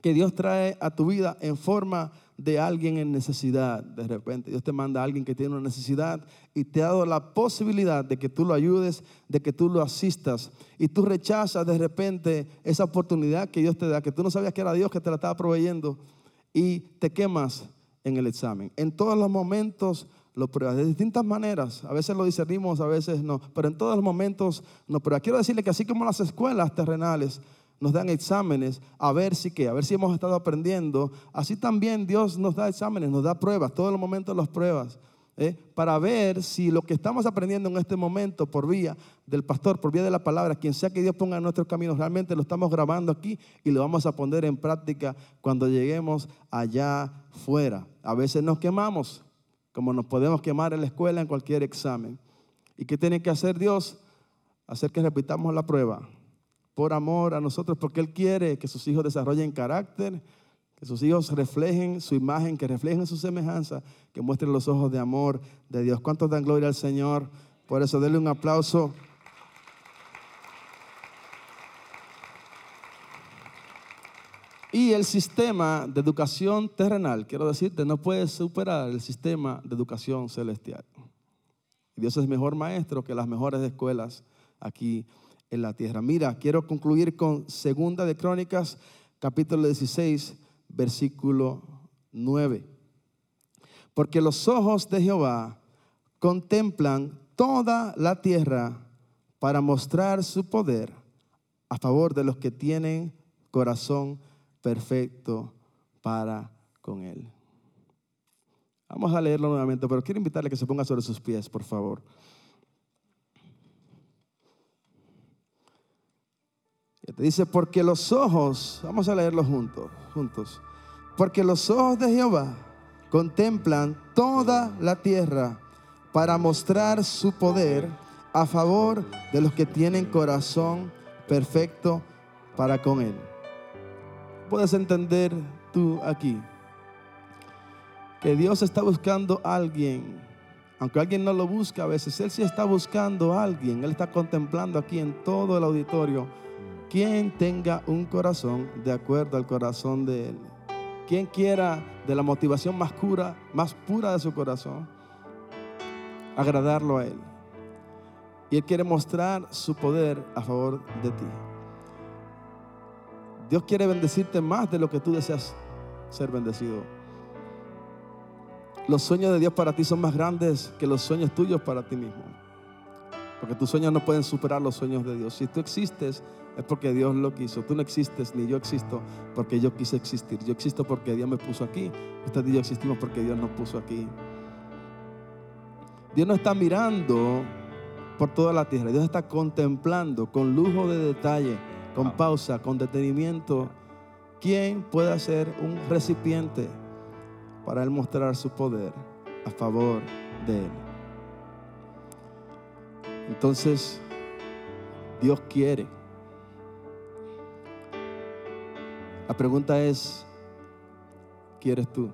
que Dios trae a tu vida en forma de alguien en necesidad. De repente Dios te manda a alguien que tiene una necesidad y te ha dado la posibilidad de que tú lo ayudes, de que tú lo asistas. Y tú rechazas de repente esa oportunidad que Dios te da, que tú no sabías que era Dios que te la estaba proveyendo y te quemas en el examen. En todos los momentos lo pruebas de distintas maneras. A veces lo discernimos, a veces no. Pero en todos los momentos no pruebas. Quiero decirle que así como las escuelas terrenales nos dan exámenes a ver si qué, a ver si hemos estado aprendiendo, así también Dios nos da exámenes, nos da pruebas. Todos los momentos las pruebas. ¿eh? para ver si lo que estamos aprendiendo en este momento por vía del pastor, por vía de la palabra, quien sea que Dios ponga en nuestros caminos, realmente lo estamos grabando aquí y lo vamos a poner en práctica cuando lleguemos allá fuera. A veces nos quemamos, como nos podemos quemar en la escuela en cualquier examen. ¿Y qué tiene que hacer Dios? Hacer que repitamos la prueba por amor a nosotros, porque Él quiere que sus hijos desarrollen carácter, que sus hijos reflejen su imagen, que reflejen su semejanza, que muestren los ojos de amor de Dios. ¿Cuántos dan gloria al Señor? Por eso, denle un aplauso. Y el sistema de educación terrenal, quiero decirte, no puede superar el sistema de educación celestial. Dios es mejor maestro que las mejores escuelas aquí en la tierra. Mira, quiero concluir con Segunda de Crónicas, capítulo 16, versículo 9. Porque los ojos de Jehová contemplan toda la tierra para mostrar su poder a favor de los que tienen corazón perfecto para con él. Vamos a leerlo nuevamente, pero quiero invitarle a que se ponga sobre sus pies, por favor. Te dice, porque los ojos, vamos a leerlo juntos, juntos. Porque los ojos de Jehová contemplan toda la tierra para mostrar su poder a favor de los que tienen corazón perfecto para con Él. Puedes entender tú aquí que Dios está buscando a alguien, aunque alguien no lo busca a veces, Él sí está buscando a alguien, Él está contemplando aquí en todo el auditorio quien tenga un corazón de acuerdo al corazón de Él. Quien quiera de la motivación más pura, más pura de su corazón, agradarlo a Él. Y Él quiere mostrar su poder a favor de ti. Dios quiere bendecirte más de lo que tú deseas ser bendecido. Los sueños de Dios para ti son más grandes que los sueños tuyos para ti mismo. Porque tus sueños no pueden superar los sueños de Dios. Si tú existes, es porque Dios lo quiso. Tú no existes ni yo existo porque yo quise existir. Yo existo porque Dios me puso aquí. Usted y yo existimos porque Dios nos puso aquí. Dios no está mirando por toda la tierra. Dios está contemplando con lujo de detalle, con pausa, con detenimiento, quién puede ser un recipiente para Él mostrar su poder a favor de Él. Entonces, Dios quiere La pregunta es, ¿quieres tú?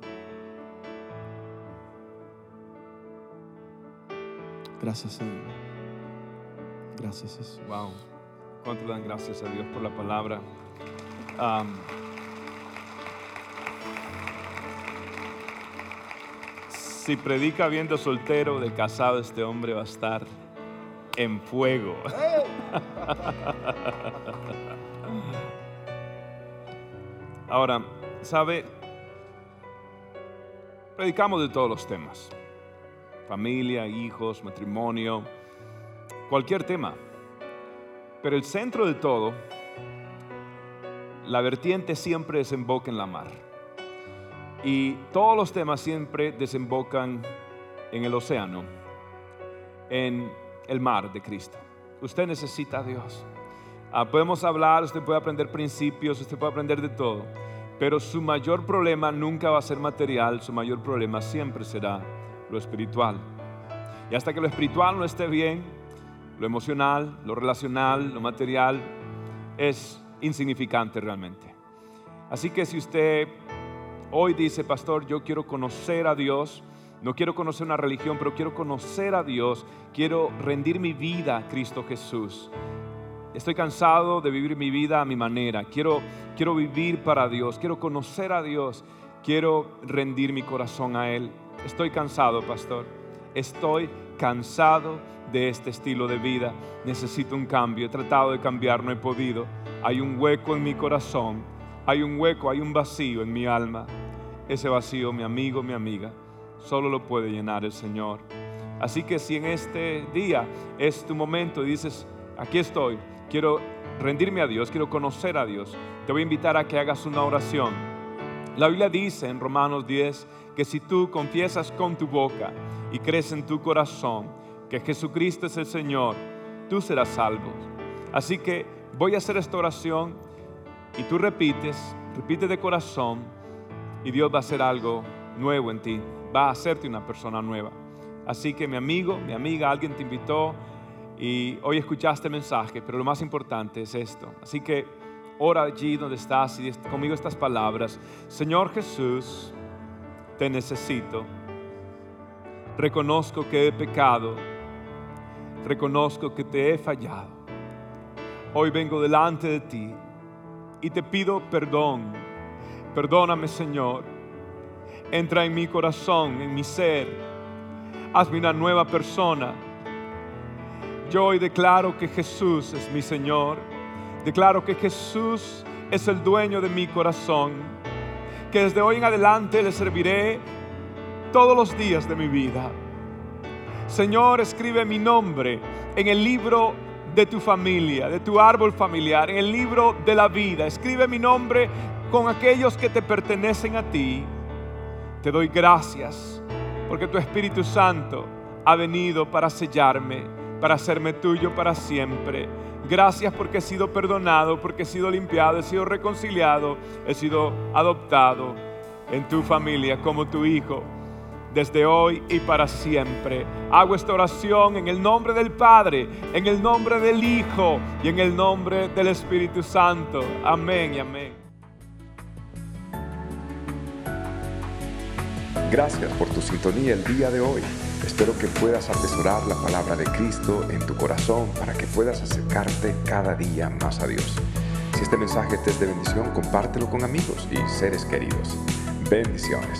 Gracias, Señor. Gracias, Jesús. Wow. ¿Cuánto dan gracias a Dios por la palabra? si predica viendo soltero, de casado, este hombre va a estar en fuego. Ahora, ¿sabe? Predicamos de todos los temas. Familia, hijos, matrimonio, cualquier tema. Pero el centro de todo, la vertiente siempre desemboca en la mar. Y todos los temas siempre desembocan en el océano, en el mar de Cristo. Usted necesita a Dios. Ah, podemos hablar, usted puede aprender principios, usted puede aprender de todo, pero su mayor problema nunca va a ser material, su mayor problema siempre será lo espiritual. Y hasta que lo espiritual no esté bien, lo emocional, lo relacional, lo material, es insignificante realmente. Así que si usted hoy dice, pastor, yo quiero conocer a Dios, no quiero conocer una religión, pero quiero conocer a Dios, quiero rendir mi vida a Cristo Jesús. Estoy cansado de vivir mi vida a mi manera. Quiero, quiero vivir para Dios. Quiero conocer a Dios. Quiero rendir mi corazón a Él. Estoy cansado, pastor. Estoy cansado de este estilo de vida. Necesito un cambio. He tratado de cambiar, no he podido. Hay un hueco en mi corazón. Hay un hueco, hay un vacío en mi alma. Ese vacío, mi amigo, mi amiga, solo lo puede llenar el Señor. Así que si en este día es tu momento y dices, aquí estoy, quiero rendirme a Dios, quiero conocer a Dios, te voy a invitar a que hagas una oración. La Biblia dice en Romanos 10 que si tú confiesas con tu boca y crees en tu corazón que Jesucristo es el Señor, tú serás salvo. Así que voy a hacer esta oración y tú repites, repite de corazón y Dios va a hacer algo nuevo en ti, va a hacerte una persona nueva. Así que mi amigo, mi amiga, alguien te invitó y hoy escuchaste el mensaje, pero lo más importante es esto. Así que ora allí donde estás y conmigo estas palabras. Señor Jesús, te necesito. Reconozco que he pecado. Reconozco que te he fallado. Hoy vengo delante de ti y te pido perdón. Perdóname, Señor. Entra en mi corazón, en mi ser. Hazme una nueva persona. Yo hoy declaro que Jesús es mi Señor. Declaro que Jesús es el dueño de mi corazón que desde hoy en adelante le serviré todos los días de mi vida. Señor, escribe mi nombre en el libro de tu familia, de tu árbol familiar, en el libro de la vida. Escribe mi nombre con aquellos que te pertenecen a ti. Te doy gracias porque tu Espíritu Santo ha venido para sellarme, para hacerme tuyo para siempre. Gracias porque he sido perdonado, porque he sido limpiado, he sido reconciliado, he sido adoptado en tu familia como tu hijo desde hoy y para siempre. Hago esta oración en el nombre del Padre, en el nombre del Hijo y en el nombre del Espíritu Santo. Amén y amén. Gracias por tu sintonía el día de hoy. Espero que puedas atesorar la palabra de Cristo en tu corazón para que puedas acercarte cada día más a Dios. Si este mensaje te es de bendición, compártelo con amigos y seres queridos. Bendiciones.